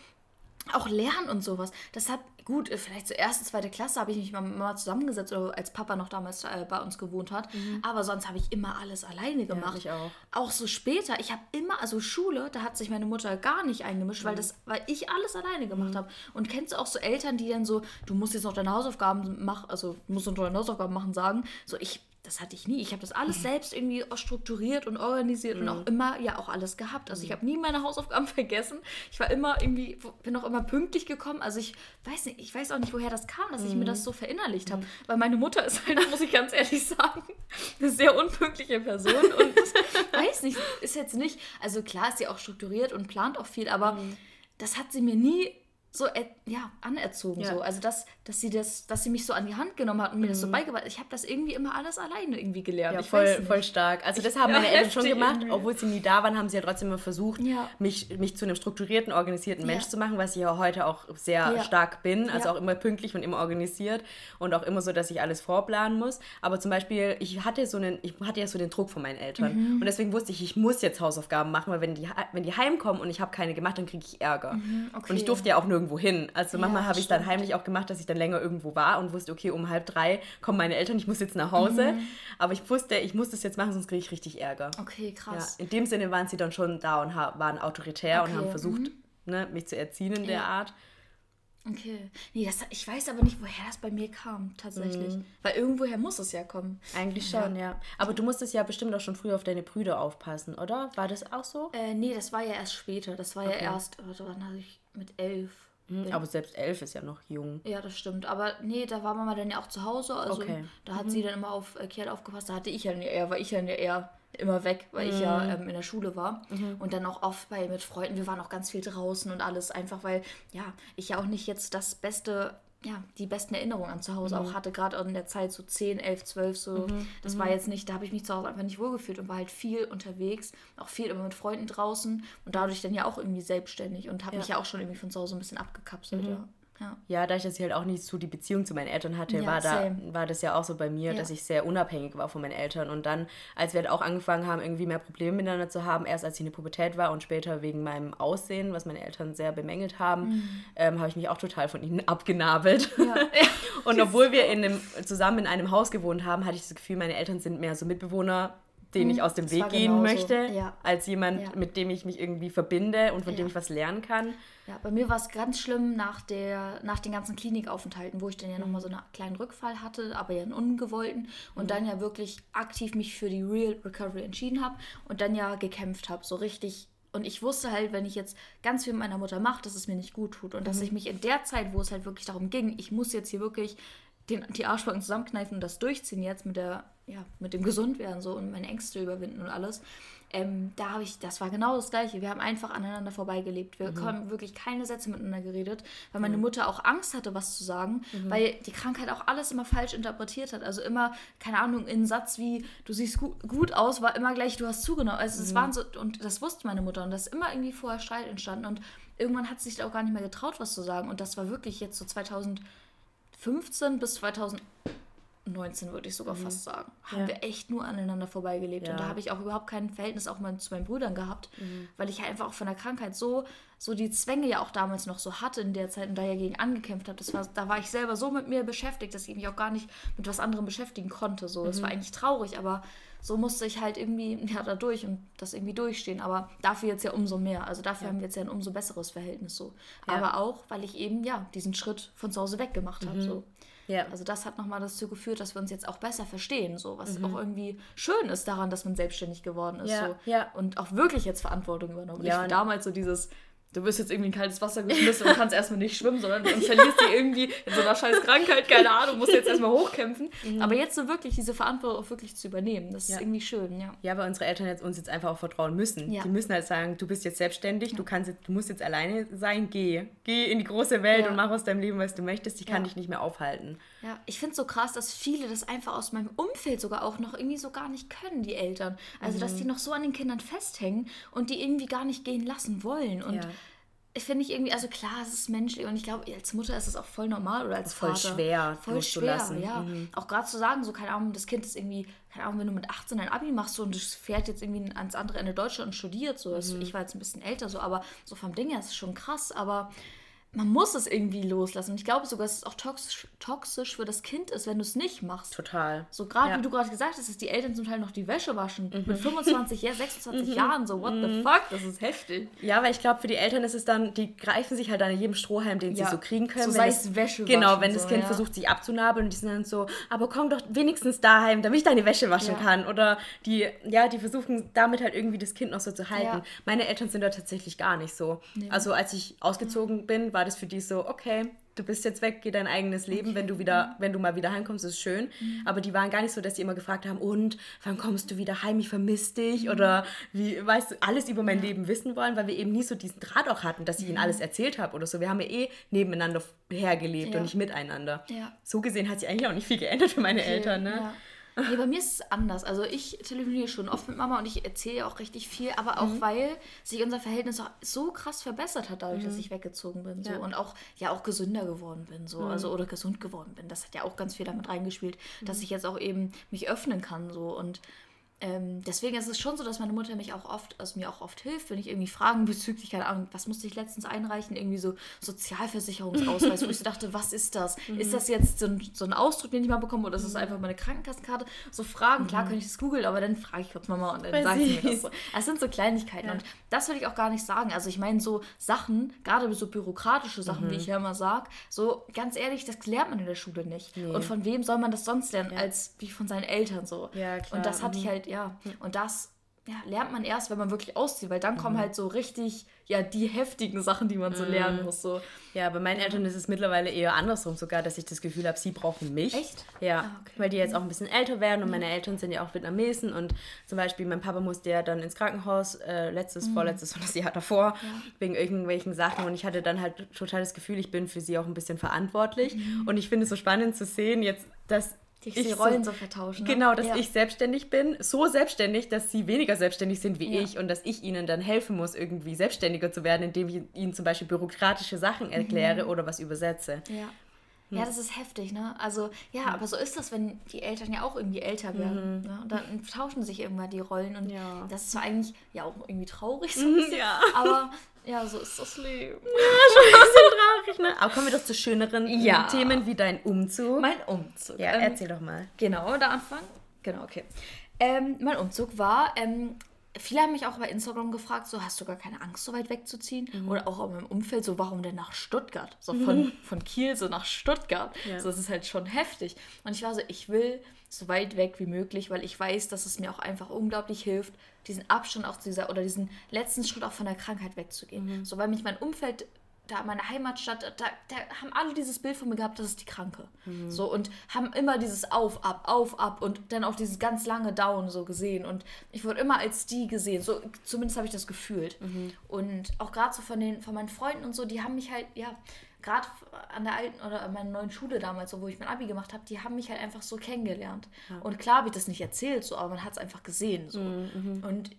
Auch Lernen und sowas. Das hat, gut, äh, vielleicht zur ersten, zweite Klasse habe ich mich mal, mal zusammengesetzt, oder als Papa noch damals äh, bei uns gewohnt hat. Aber sonst habe ich immer alles alleine gemacht. ich auch. Auch so später, ich habe immer, also Schule, da hat sich meine Mutter gar nicht eingemischt, weil, das, weil ich alles alleine gemacht habe. Und kennst du auch so Eltern, die dann so, du musst jetzt noch deine Hausaufgaben machen, also du musst noch deine Hausaufgaben machen, sagen. So, ich, das hatte ich nie. Ich habe das alles selbst irgendwie strukturiert und organisiert und auch immer ja auch alles gehabt. Also ich habe nie meine Hausaufgaben [laughs] vergessen. Ich war immer irgendwie, bin auch immer pünktlich gekommen. Also ich weiß nicht, ich weiß auch nicht, woher das kam, dass ich mir das so verinnerlicht habe. Weil meine Mutter ist halt, [laughs] muss ich ganz ehrlich sagen, eine sehr unpünktliche Person und [laughs] weiß nicht, ist jetzt nicht, also klar ist sie auch strukturiert und plant auch viel, aber das hat sie mir nie so ja, anerzogen. Ja. So. Also dass, dass sie das, dass sie mich so an die Hand genommen hat und mir das so beigebracht. Ich habe das irgendwie immer alles alleine irgendwie gelernt. Ja, ich voll, voll stark. Also das haben Ja, meine [laughs] Eltern schon gemacht. irgendwie. Obwohl sie nie da waren, haben sie ja trotzdem immer versucht, Ja. mich, mich zu einem strukturierten, organisierten Mensch Ja. zu machen, was ich ja heute auch sehr Ja. stark bin. Also Ja. auch immer pünktlich und immer organisiert und auch immer so, dass ich alles vorplanen muss. Aber zum Beispiel, ich hatte so einen, ich hatte ja so den Druck von meinen Eltern. Mhm. Und deswegen wusste ich, ich muss jetzt Hausaufgaben machen, weil wenn die, wenn die heimkommen und ich habe keine gemacht, dann kriege ich Ärger. Mhm, okay. Und ich durfte ja auch nirgendwo hin. Also manchmal Ja, habe ich dann heimlich auch gemacht, dass ich dann länger irgendwo war und wusste, okay, um halb drei kommen meine Eltern, ich muss jetzt nach Hause. Mhm. Aber ich wusste, ich muss das jetzt machen, sonst kriege ich richtig Ärger. Okay, Ja, krass. in dem Sinne waren sie dann schon da und waren autoritär und Okay, haben versucht, ne, mich zu erziehen in der Ja. Art. Okay. Nee, das, ich weiß aber nicht, woher das bei mir kam, tatsächlich. Weil irgendwoher muss es ja kommen. Eigentlich schon, ja. Aber du musstest ja bestimmt auch schon früher auf deine Brüder aufpassen, oder? War das auch so? Äh, nee, das war ja erst später. Das war ja erst, warte, wann hatte ich mit elf. Hm, Aber selbst elf ist ja noch jung. Ja, das stimmt. Aber nee, da war Mama dann ja auch zu Hause. Also Okay. da hat sie dann immer auf äh, Kiel aufgepasst. Da hatte ich ja eher, war ich ja eher immer weg, weil ich ja ähm, in der Schule war. Und dann auch oft bei mit Freunden. Wir waren auch ganz viel draußen und alles. Einfach weil, ja, ich ja auch nicht jetzt das beste, ja, die besten Erinnerungen an zu Hause auch hatte. Gerade in der Zeit so 10, 11, 12 so. Das war jetzt nicht, da habe ich mich zu Hause einfach nicht wohlgefühlt und war halt viel unterwegs. Auch viel immer mit Freunden draußen. Und dadurch dann ja auch irgendwie selbstständig und habe mich ja auch schon irgendwie von zu Hause ein bisschen abgekapselt, ja. Ja. Dass ich halt auch nicht so die Beziehung zu meinen Eltern hatte, Ja, war, da, same. war das ja auch so bei mir, Ja. dass ich sehr unabhängig war von meinen Eltern. Und dann, als wir halt auch angefangen haben, irgendwie mehr Probleme miteinander zu haben, erst als ich in der Pubertät war und später wegen meinem Aussehen, was meine Eltern sehr bemängelt haben, ähm, habe ich mich auch total von ihnen [laughs] abgenabelt. Mhm. [laughs] Und obwohl wir [laughs] in einem, zusammen in einem Haus gewohnt haben, hatte ich das Gefühl, meine Eltern sind mehr so Mitbewohner den ich aus dem Weg gehen genauso. möchte, ja. als jemand, Ja. mit dem ich mich irgendwie verbinde und von dem Ja. ich was lernen kann. Ja, bei mir war es ganz schlimm nach, der, nach den ganzen Klinikaufenthalten, wo ich dann ja Mhm. nochmal so einen kleinen Rückfall hatte, aber ja einen ungewollten und Mhm. dann ja wirklich aktiv mich für die Real Recovery entschieden habe und dann ja gekämpft habe, so richtig. Und ich wusste halt, wenn ich jetzt ganz viel mit meiner Mutter mache, dass es mir nicht gut tut und Mhm. dass ich mich in der Zeit, wo es halt wirklich darum ging, ich muss jetzt hier wirklich den, die Arschbacken zusammenkneifen und das durchziehen jetzt mit der, ja, mit dem Gesundwerden so und meine Ängste überwinden und alles. Ähm, da habe ich, das war genau das Gleiche. Wir haben einfach aneinander vorbeigelebt. Wir haben wirklich keine Sätze miteinander geredet, weil meine Mutter auch Angst hatte, was zu sagen, weil die Krankheit auch alles immer falsch interpretiert hat. Also immer, keine Ahnung, in Satz wie, du siehst gu gut aus, war immer gleich, du hast zugenommen. Also es waren so, und das wusste meine Mutter und da ist immer irgendwie vorher Streit entstanden und irgendwann hat sie sich auch gar nicht mehr getraut, was zu sagen. Und das war wirklich jetzt so 2015 bis 2019, würde ich sogar fast sagen, haben Ja. wir echt nur aneinander vorbeigelebt. Und Ja. da habe ich auch überhaupt kein Verhältnis auch mal zu meinen Brüdern gehabt, weil ich halt einfach auch von der Krankheit so, so die Zwänge ja auch damals noch so hatte in der Zeit und da ja gegen angekämpft habe. Das war, da war ich selber so mit mir beschäftigt, dass ich mich auch gar nicht mit was anderem beschäftigen konnte. So. Das war eigentlich traurig, aber so musste ich halt irgendwie ja, da durch und das irgendwie durchstehen. Aber dafür jetzt ja umso mehr. Also dafür haben wir jetzt ja ein umso besseres Verhältnis so. Ja. Aber auch, weil ich eben ja diesen Schritt von zu Hause weg gemacht habe. So. Ja. Also das hat nochmal dazu geführt, dass wir uns jetzt auch besser verstehen, so was Mhm. auch irgendwie schön ist daran, dass man selbstständig geworden ist. Ja, so. ja. Und auch wirklich jetzt Verantwortung übernommen. Ja, und- damals so dieses, du wirst jetzt irgendwie in kaltes Wasser geschmissen und kannst erstmal nicht schwimmen, sondern und verlierst die irgendwie in so einer scheiß Krankheit, keine Ahnung, musst jetzt erstmal hochkämpfen. Aber jetzt so wirklich diese Verantwortung auch wirklich zu übernehmen, das Mhm. Ja. ist irgendwie schön, ja. Ja, weil unsere Eltern jetzt uns jetzt einfach auch vertrauen müssen. Ja. Die müssen halt sagen, du bist jetzt selbstständig, du kannst jetzt, du musst jetzt alleine sein, geh. Geh in die große Welt Ja. und mach aus deinem Leben, was du möchtest. Ich kann Ja. dich nicht mehr aufhalten. Ja, ich finde es so krass, dass viele das einfach aus meinem Umfeld sogar auch noch irgendwie so gar nicht können, die Eltern. Also, dass Mhm. die noch so an den Kindern festhängen und die irgendwie gar nicht gehen lassen wollen. Und Ja. ich finde ich irgendwie, also klar, es ist menschlich und ich glaube, als Mutter ist es auch voll normal oder als Voll Vater. schwer Voll schwer, loszulassen. ja. Mhm. Auch gerade zu sagen, so, keine Ahnung, das Kind ist irgendwie, keine Ahnung, wenn du mit 18 ein Abi machst so, und es fährt jetzt irgendwie ans andere Ende Deutschland und studiert, so. Mhm. Also Ich war jetzt ein bisschen älter, so, aber so vom Ding her ist es schon krass, aber man muss es irgendwie loslassen. Und ich glaube sogar, dass es auch toxisch, toxisch für das Kind ist, wenn du es nicht machst. Total. So gerade Ja. Mhm. wie du gerade gesagt hast, dass die Eltern zum Teil noch die Wäsche waschen. Mit 25, ja, 26 [laughs] Jahren. So, what the fuck? Das ist heftig. Ja, weil ich glaube, für die Eltern ist es dann, die greifen sich halt an jedem Strohhalm, den Ja. sie so kriegen können. So sei das- es Wäsche Genau, wenn das so, Kind ja. versucht, sich abzunabeln und die sind dann so, aber komm doch wenigstens daheim, damit ich deine Wäsche waschen kann. Oder die, ja, die versuchen damit halt irgendwie das Kind noch so zu halten. Meine Eltern sind da tatsächlich gar nicht so. Also als ich ausgezogen bin, war das für die so, okay, du bist jetzt weg, geh dein eigenes Leben, wenn du wieder, wenn du mal wieder heimkommst, ist schön. Aber die waren gar nicht so, dass die immer gefragt haben, und wann kommst du wieder heim, ich vermisse dich oder wie, weißt du, alles über mein Leben wissen wollen, weil wir eben nie so diesen Draht auch hatten, dass ich ihnen alles erzählt habe oder so. Wir haben ja eh nebeneinander hergelebt Ja. und nicht miteinander. Ja. So gesehen hat sich eigentlich auch nicht viel geändert für meine Eltern, ne? Ja. Nee, bei mir ist es anders. Also ich telefoniere schon oft mit Mama und ich erzähle auch richtig viel, aber auch weil sich unser Verhältnis auch so krass verbessert hat, dadurch, dass ich weggezogen bin. So. Ja. Und auch ja auch gesünder geworden bin. So. Also oder gesund geworden bin. Das hat ja auch ganz viel damit reingespielt, dass ich jetzt auch eben mich öffnen kann. So. Und ähm, deswegen ist es schon so, dass meine Mutter mich auch oft, also mir auch oft hilft, wenn ich irgendwie Fragen bezüglich, keine Ahnung, was musste ich letztens einreichen, irgendwie so Sozialversicherungsausweis, wo ich so [laughs] dachte, was ist das? Ist das jetzt so ein, so ein Ausdruck, den ich mal bekomme, oder ist das einfach meine Krankenkassenkarte? So Fragen, klar könnte ich das googeln, aber dann frage ich kurz Mama und dann Voll sagt sie mir das so. Das sind so Kleinigkeiten und das will ich auch gar nicht sagen. Also ich meine so Sachen, gerade so bürokratische Sachen, wie ich ja immer sage, so ganz ehrlich, das lernt man in der Schule nicht. Und von wem soll man das sonst lernen, als wie von seinen Eltern so. Ja, klar. Und das hatte ich halt, ja. Und das ja, lernt man erst, wenn man wirklich auszieht, weil dann Mhm. kommen halt so richtig, ja, die heftigen Sachen, die man so lernen muss. So. Ja, bei meinen Eltern ist es mittlerweile eher andersrum sogar, dass ich das Gefühl habe, sie brauchen mich. Echt? Ja, Ah, okay. weil die jetzt auch ein bisschen älter werden und meine Eltern sind ja auch Vietnamesen und zum Beispiel mein Papa musste ja dann ins Krankenhaus, äh, letztes, vorletztes und das Jahr davor, wegen irgendwelchen Sachen und ich hatte dann halt total das Gefühl, ich bin für sie auch ein bisschen verantwortlich und ich finde es so spannend zu sehen jetzt, dass Die, ich die Rollen so, vertauschen. Ne? Genau, dass ja. ich selbstständig bin, so selbstständig, dass sie weniger selbstständig sind wie Ja. ich und dass ich ihnen dann helfen muss, irgendwie selbstständiger zu werden, indem ich ihnen zum Beispiel bürokratische Sachen erkläre Mhm. oder was übersetze. Ja. Ja, das ist heftig, ne? Also, ja, aber so ist das, wenn die Eltern ja auch irgendwie älter werden. Ne? Und dann tauschen sich irgendwann die Rollen. Und Ja. das ist zwar eigentlich ja auch irgendwie traurig, so ein bisschen, Ja. aber [laughs] ja, so ist das Leben. Traurig, ne? Aber kommen wir doch zu schöneren Ja. Themen wie dein Umzug. Mein Umzug. ja, Ähm, erzähl doch mal. Genau, da anfangen? Genau, okay. Ähm, mein Umzug war, ähm, viele haben mich auch bei Instagram gefragt, so hast du gar keine Angst, so weit wegzuziehen? Mhm. Oder auch in meinem Umfeld, so warum denn nach Stuttgart? So von, von Kiel so nach Stuttgart. Ja. So, das ist halt schon heftig. Und ich war so, ich will so weit weg wie möglich, weil ich weiß, dass es mir auch einfach unglaublich hilft, diesen Abstand auch zu dieser oder diesen letzten Schritt auch von der Krankheit wegzugehen. Mhm. So, weil mich mein Umfeld da meine Heimatstadt, da, da haben alle dieses Bild von mir gehabt, das ist die Kranke. Mhm. So und haben immer dieses Auf, Ab, Auf, Ab und dann auch dieses ganz lange Down so gesehen. Und ich wurde immer als die gesehen. So, zumindest habe ich das gefühlt. Mhm. Und auch gerade so von den, von meinen Freunden und so, die haben mich halt, ja, gerade an der alten oder an meiner neuen Schule damals, so, wo ich mein Abi gemacht habe, die haben mich halt einfach so kennengelernt. Und klar habe ich das nicht erzählt, so, aber man hat es einfach gesehen. So. Mhm, Und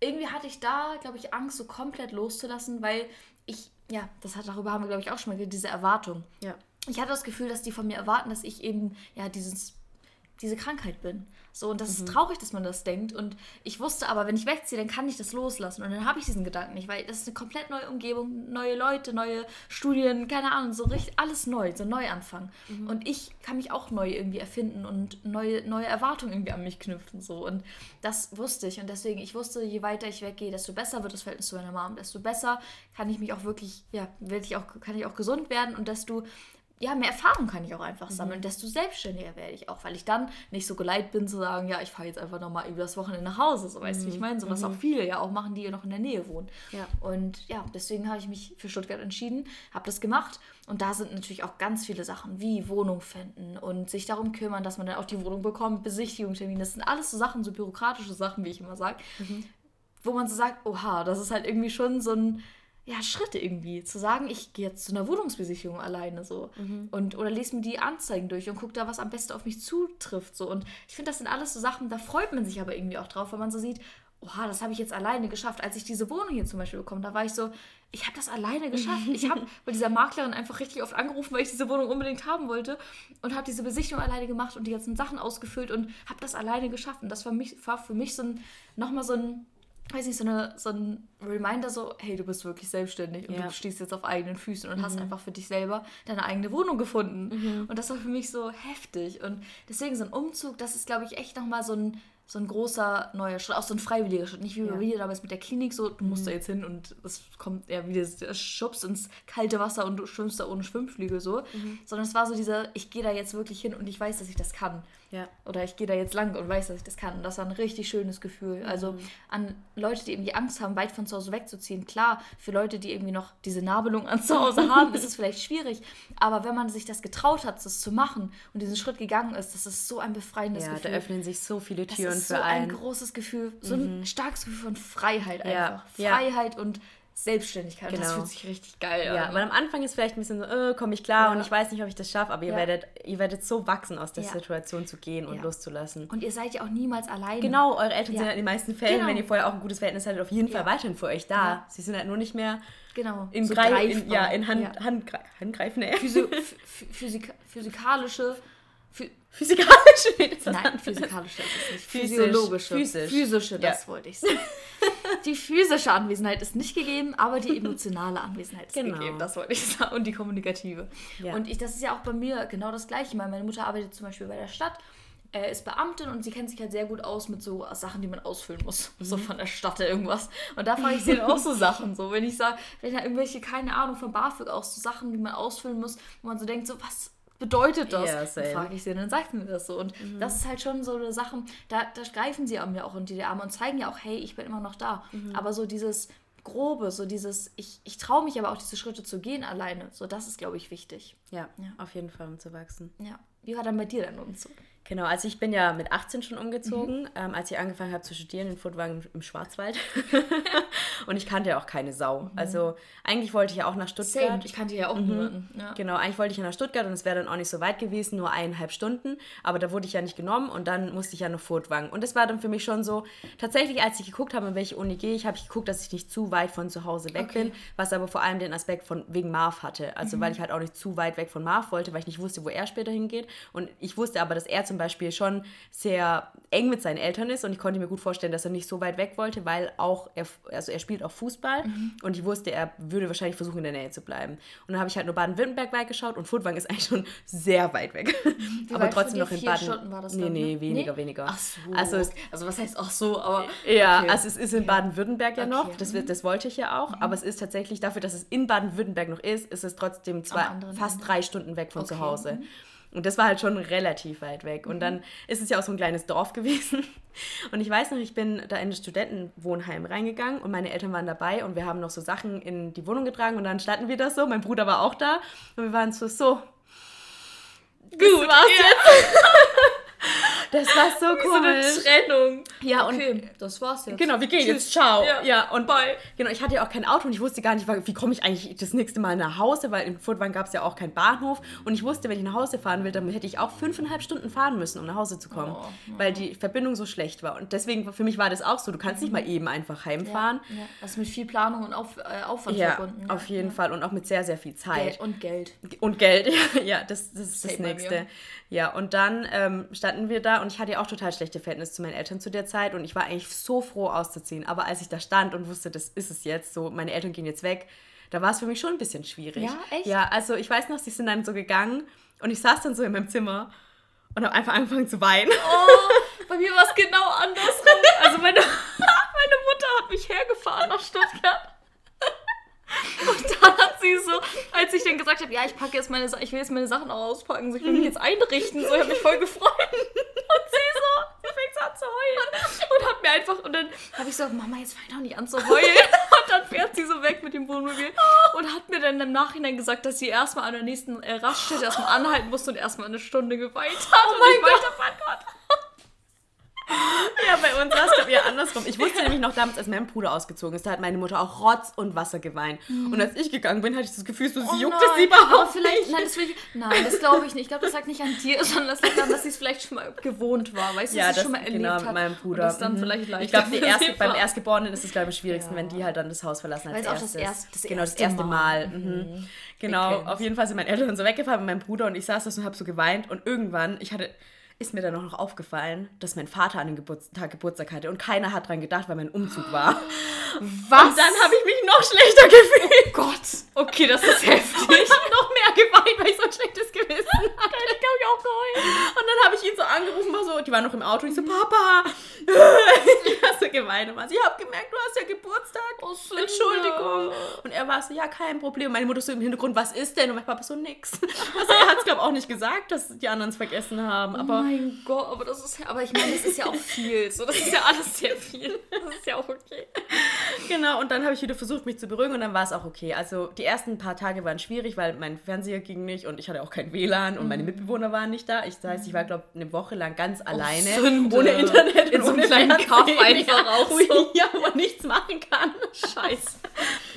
irgendwie hatte ich da, glaube ich, Angst, so komplett loszulassen, weil ich, ja, das hat, darüber haben wir, glaube ich, auch schon mal geredet, diese Erwartung. Ja. Ich hatte das Gefühl, dass die von mir erwarten, dass ich eben, ja, dieses, diese Krankheit bin. So, und das ist traurig, dass man das denkt. Und ich wusste aber, wenn ich wegziehe, dann kann ich das loslassen. Und dann habe ich diesen Gedanken nicht, weil das ist eine komplett neue Umgebung, neue Leute, neue Studien, keine Ahnung, so richtig alles neu, so Neuanfang. Und ich kann mich auch neu irgendwie erfinden und neue, neue Erwartungen irgendwie an mich knüpfen. So. Und das wusste ich. Und deswegen, ich wusste, je weiter ich weggehe, desto besser wird das Verhältnis zu meiner Mom, desto besser kann ich mich auch wirklich, ja, werde ich auch, kann ich auch gesund werden und desto ja, mehr Erfahrung kann ich auch einfach sammeln, desto selbstständiger werde ich auch, weil ich dann nicht so geleitet bin zu sagen, ja, ich fahre jetzt einfach nochmal über das Wochenende nach Hause, so weißt du, wie ich meine, so was auch viele ja auch machen, die ja noch in der Nähe wohnen. Ja. Und ja, deswegen habe ich mich für Stuttgart entschieden, habe das gemacht. Und da sind natürlich auch ganz viele Sachen wie Wohnung finden und sich darum kümmern, dass man dann auch die Wohnung bekommt, Besichtigungstermin, das sind alles so Sachen, so bürokratische Sachen, wie ich immer sage, wo man so sagt, oha, das ist halt irgendwie schon so ein ja, Schritte irgendwie. Zu sagen, ich gehe jetzt zu einer Wohnungsbesichtigung alleine so. Und, oder lese mir die Anzeigen durch und gucke da, was am besten auf mich zutrifft. So. Und ich finde, das sind alles so Sachen, da freut man sich aber irgendwie auch drauf, weil man so sieht, oha, das habe ich jetzt alleine geschafft. Als ich diese Wohnung hier zum Beispiel bekommen, da war ich so, ich habe das alleine geschafft. Ich habe [laughs] bei dieser Maklerin einfach richtig oft angerufen, weil ich diese Wohnung unbedingt haben wollte und habe diese Besichtigung alleine gemacht und die ganzen Sachen ausgefüllt und habe das alleine geschafft. Und das war, mich, war für mich so ein, nochmal so ein weiß nicht, so, eine, so ein Reminder, so, hey, du bist wirklich selbstständig und Ja. du stehst jetzt auf eigenen Füßen und hast einfach für dich selber deine eigene Wohnung gefunden. Und das war für mich so heftig. Und deswegen so ein Umzug, das ist, glaube ich, echt nochmal so ein, so ein großer neuer Schritt, auch so ein freiwilliger Schritt. Nicht wie Ja. bei mir damals mit der Klinik, so, du musst da jetzt hin und es kommt ja wie das das schubst ins kalte Wasser und du schwimmst da ohne Schwimmflügel so. Sondern es war so dieser, ich gehe da jetzt wirklich hin und ich weiß, dass ich das kann. Ja. Oder ich gehe da jetzt lang und weiß, dass ich das kann. Und das war ein richtig schönes Gefühl. Also an Leute, die irgendwie Angst haben, weit von zu Hause wegzuziehen. Klar, für Leute, die irgendwie noch diese Nabelung an zu Hause [laughs] haben, ist es vielleicht schwierig. Aber wenn man sich das getraut hat, das zu machen und diesen Schritt gegangen ist, das ist so ein befreiendes Ja, da Gefühl. öffnen sich so viele das Türen ist für so ein einen. großes Gefühl, so ein starkes Gefühl von Freiheit Ja, einfach. ja. Freiheit und Selbstständigkeit. Und Das Genau. fühlt sich richtig geil Ja, an. weil am Anfang ist vielleicht ein bisschen so, äh, komme ich klar Ja. und ich weiß nicht, ob ich das schaffe, aber ihr, Ja. werdet, ihr werdet so wachsen, aus der Ja. Situation zu gehen und Ja. loszulassen. Und ihr seid ja auch niemals alleine. Genau, eure Eltern Ja. sind halt in den meisten Fällen, Genau. wenn ihr vorher auch ein gutes Verhältnis hattet, auf jeden Fall Ja. weiterhin für euch da. Ja. Sie sind halt nur nicht mehr Genau. in, so Grei in, ja, in Hand, Ja. Hand, Handgreifen. ey. Physio [laughs] ph- physika physikalische. Was [laughs] Nein, physikalische ist es nicht. Physiologische. physisch. Physische, das Ja. wollte ich sagen. [laughs] Die physische Anwesenheit ist nicht gegeben, aber die emotionale Anwesenheit ist Genau. gegeben. Das wollte ich sagen. Und die kommunikative. Ja. Und ich, das ist ja auch bei mir genau das Gleiche. Meine Mutter arbeitet zum Beispiel bei der Stadt, äh, ist Beamtin und sie kennt sich halt sehr gut aus mit so Sachen, die man ausfüllen muss. So Mhm. von der Stadt irgendwas. Und da frage ich sie dann auch so [laughs] Sachen. So, wenn ich sage, wenn da irgendwelche, keine Ahnung, von BAföG aus so Sachen, die man ausfüllen muss, wo man so denkt, so was bedeutet das? Ja, same. frage ich sie, dann sagt sie mir das so. Und Mhm. das ist halt schon so eine Sache, da, da greifen sie an mir auch unter die Arme und zeigen ja auch, hey, ich bin immer noch da. Mhm. Aber so dieses Grobe, so dieses, ich, ich traue mich aber auch diese Schritte zu gehen alleine, so das ist, glaube ich, wichtig. Ja, Ja. auf jeden Fall, um zu wachsen. Ja. Wie war dann bei dir dein Umzug? Genau, also ich bin ja mit 18 schon umgezogen, Mhm. ähm, als ich angefangen habe zu studieren in Furtwagen im Schwarzwald. [laughs] und ich kannte ja auch keine Sau. Also eigentlich wollte ich ja auch nach Stuttgart. Mhm. Same, ich kannte ja auch niemanden. Ja. Genau, eigentlich wollte ich ja nach Stuttgart und es wäre dann auch nicht so weit gewesen, nur eineinhalb Stunden. Aber da wurde ich ja nicht genommen und dann musste ich ja nach Furtwangen. Und das war dann für mich schon so, tatsächlich, als ich geguckt habe, in welche Uni gehe ich, habe ich geguckt, dass ich nicht zu weit von zu Hause weg Okay. bin, was aber vor allem den Aspekt von wegen Marv hatte. Also weil ich halt auch nicht zu weit weg von Marv wollte, weil ich nicht wusste, wo er später hingeht. Und ich wusste aber, dass er zum Beispiel schon sehr eng mit seinen Eltern ist und ich konnte mir gut vorstellen, dass er nicht so weit weg wollte, weil auch er, also er spielt auch Fußball Mhm. und ich wusste, er würde wahrscheinlich versuchen, in der Nähe zu bleiben. Und dann habe ich halt nur Baden-Württemberg weit geschaut und Furtwang ist eigentlich schon sehr weit weg. [laughs] aber weit trotzdem noch in Baden. Stunden war das nee, dann, nee, ne? weniger, Nee? weniger. Ach so. Also es also was heißt ach so, aber. ja, okay. also es ist in Baden-Württemberg ja noch, Okay. Mhm. das, wird, das wollte ich ja auch, aber es ist tatsächlich dafür, dass es in Baden-Württemberg noch ist, ist es trotzdem zwei, fast Ende. drei Stunden weg von Okay. Mhm. zu Hause. Und das war halt schon relativ weit weg. Und dann ist es ja auch so ein kleines Dorf [laughs] gewesen. Und ich weiß noch, ich bin da in das Studentenwohnheim reingegangen und meine Eltern waren dabei und wir haben noch so Sachen in die Wohnung getragen und dann standen wir da so, mein Bruder war auch da und wir waren so, so, gut. das war's jetzt. [laughs] Das war so [laughs] So eine. Trennung. Ja, und Okay, das war's jetzt. Genau, wir gehen Tschüss. jetzt. Ciao. Ja. Ja, und Bye. Genau, ich hatte ja auch kein Auto und ich wusste gar nicht, wie komme ich eigentlich das nächste Mal nach Hause, weil in Furtwangen gab es ja auch keinen Bahnhof. Und ich wusste, wenn ich nach Hause fahren will, dann hätte ich auch fünfeinhalb Stunden fahren müssen, um nach Hause zu kommen, Oh, weil die Verbindung so schlecht war. Und deswegen, für mich war das auch so, du kannst nicht mal eben einfach heimfahren. Ja, das ist mit viel Planung und Auf, äh, Aufwand Ja, verbunden. auf jeden Fall und auch mit sehr, sehr viel Zeit. Geld und Geld. Und Geld, ja, [laughs] ja das, das ist das Same bei Nächste. Ja, und dann ähm, standen wir da und ich hatte ja auch total schlechte Verhältnisse zu meinen Eltern zu der Zeit und ich war eigentlich so froh auszuziehen. Aber als ich da stand und wusste, das ist es jetzt, so meine Eltern gehen jetzt weg, da war es für mich schon ein bisschen schwierig. Ja, echt? Ja, also ich weiß noch, sie sind dann so gegangen und ich saß dann so in meinem Zimmer und habe einfach angefangen zu weinen. Oh, bei mir war es genau andersrum. Also meine, [laughs] meine Mutter hat mich hergefahren nach Stuttgart. Und dann hat sie so, als ich dann gesagt habe, ja, ich packe jetzt meine ich will jetzt meine Sachen auch auspacken, so, ich will mich jetzt einrichten, so, ich habe mich voll gefreut. Und sie so, sie fängt so an zu heulen. Und hat mir einfach, und dann habe ich so, Mama, jetzt fang doch nicht an zu heulen. Und dann fährt sie so weg mit dem Wohnmobil und hat mir dann im Nachhinein gesagt, dass sie erstmal an der nächsten äh, Raststätte erstmal anhalten musste und erstmal eine Stunde geweint hat. Oh mein und ich Gott. weiter Gott. [laughs] Ja, bei uns war es, glaube ich, eher andersrum. Ich wusste nämlich noch damals, als mein Bruder ausgezogen ist, da hat meine Mutter auch Rotz und Wasser geweint. Und als ich gegangen bin, hatte ich das Gefühl, so, sie Oh juckt es sie überhaupt aber vielleicht, nicht. nein, das, will ich, nein, das glaube ich nicht. Ich glaube, das lag nicht an dir, [laughs] sondern das lag daran, dass sie es vielleicht schon mal gewohnt war. Weißt du, Ja, dass sie das schon mal erlebt genau hat. mit meinem Bruder. Und das dann Mhm. vielleicht leichter Ich glaube, erste, beim. Erstgeborenen ist es, glaube ich, am schwierigsten, Ja. wenn die halt dann das Haus verlassen als Weil es auch das erstes. erste- das genau, das erste Mal. Mal. Mhm. Genau, kennt's. auf jeden Fall sind meine Eltern so weggefahren mit meinem Bruder und ich saß da so und habe so geweint und irgendwann, ich hatte ist mir dann auch noch aufgefallen, dass mein Vater an dem Geburtstag Geburtstag hatte und keiner hat dran gedacht, weil mein Umzug war. Was? [gasps] Und dann habe ich mich noch schlechter [laughs] gefühlt. Gott. Okay, das ist heftig. [laughs] Und ich habe noch mehr so ein [laughs] schlechtes Gewissen hatte. ich glaube, ich auch geheult. Und dann habe ich ihn so angerufen, war so, die waren noch im Auto, und ich so, Papa, [laughs] ich habe so geweint und war so, ich habe gemerkt, du hast ja Geburtstag, Oh, Sünde. Entschuldigung. Und er war so, ja, kein Problem. Meine Mutter so im Hintergrund, was ist denn? Und mein Papa so, nix. Also er hat es, glaube ich, auch nicht gesagt, dass die anderen es vergessen haben, Oh aber... mein Gott, aber das ist ja, aber ich meine, das ist ja auch viel. So, das ist ja alles sehr viel. Das ist ja auch okay. Genau, und dann habe ich wieder versucht, mich zu beruhigen und dann war es auch okay. Also die ersten paar Tage waren schwierig, weil mein Fernseher ging nicht und ich hatte auch kein WLAN und Mhm. meine Mitbewohner waren nicht da. Ich, das heißt, ich war, glaube ich, eine Woche lang ganz alleine, Sünde. ohne Internet In und so einem kleinen Kaff Fernseher. einfach auch Wo so. ich- Ja, wo man nichts machen kann. Scheiße.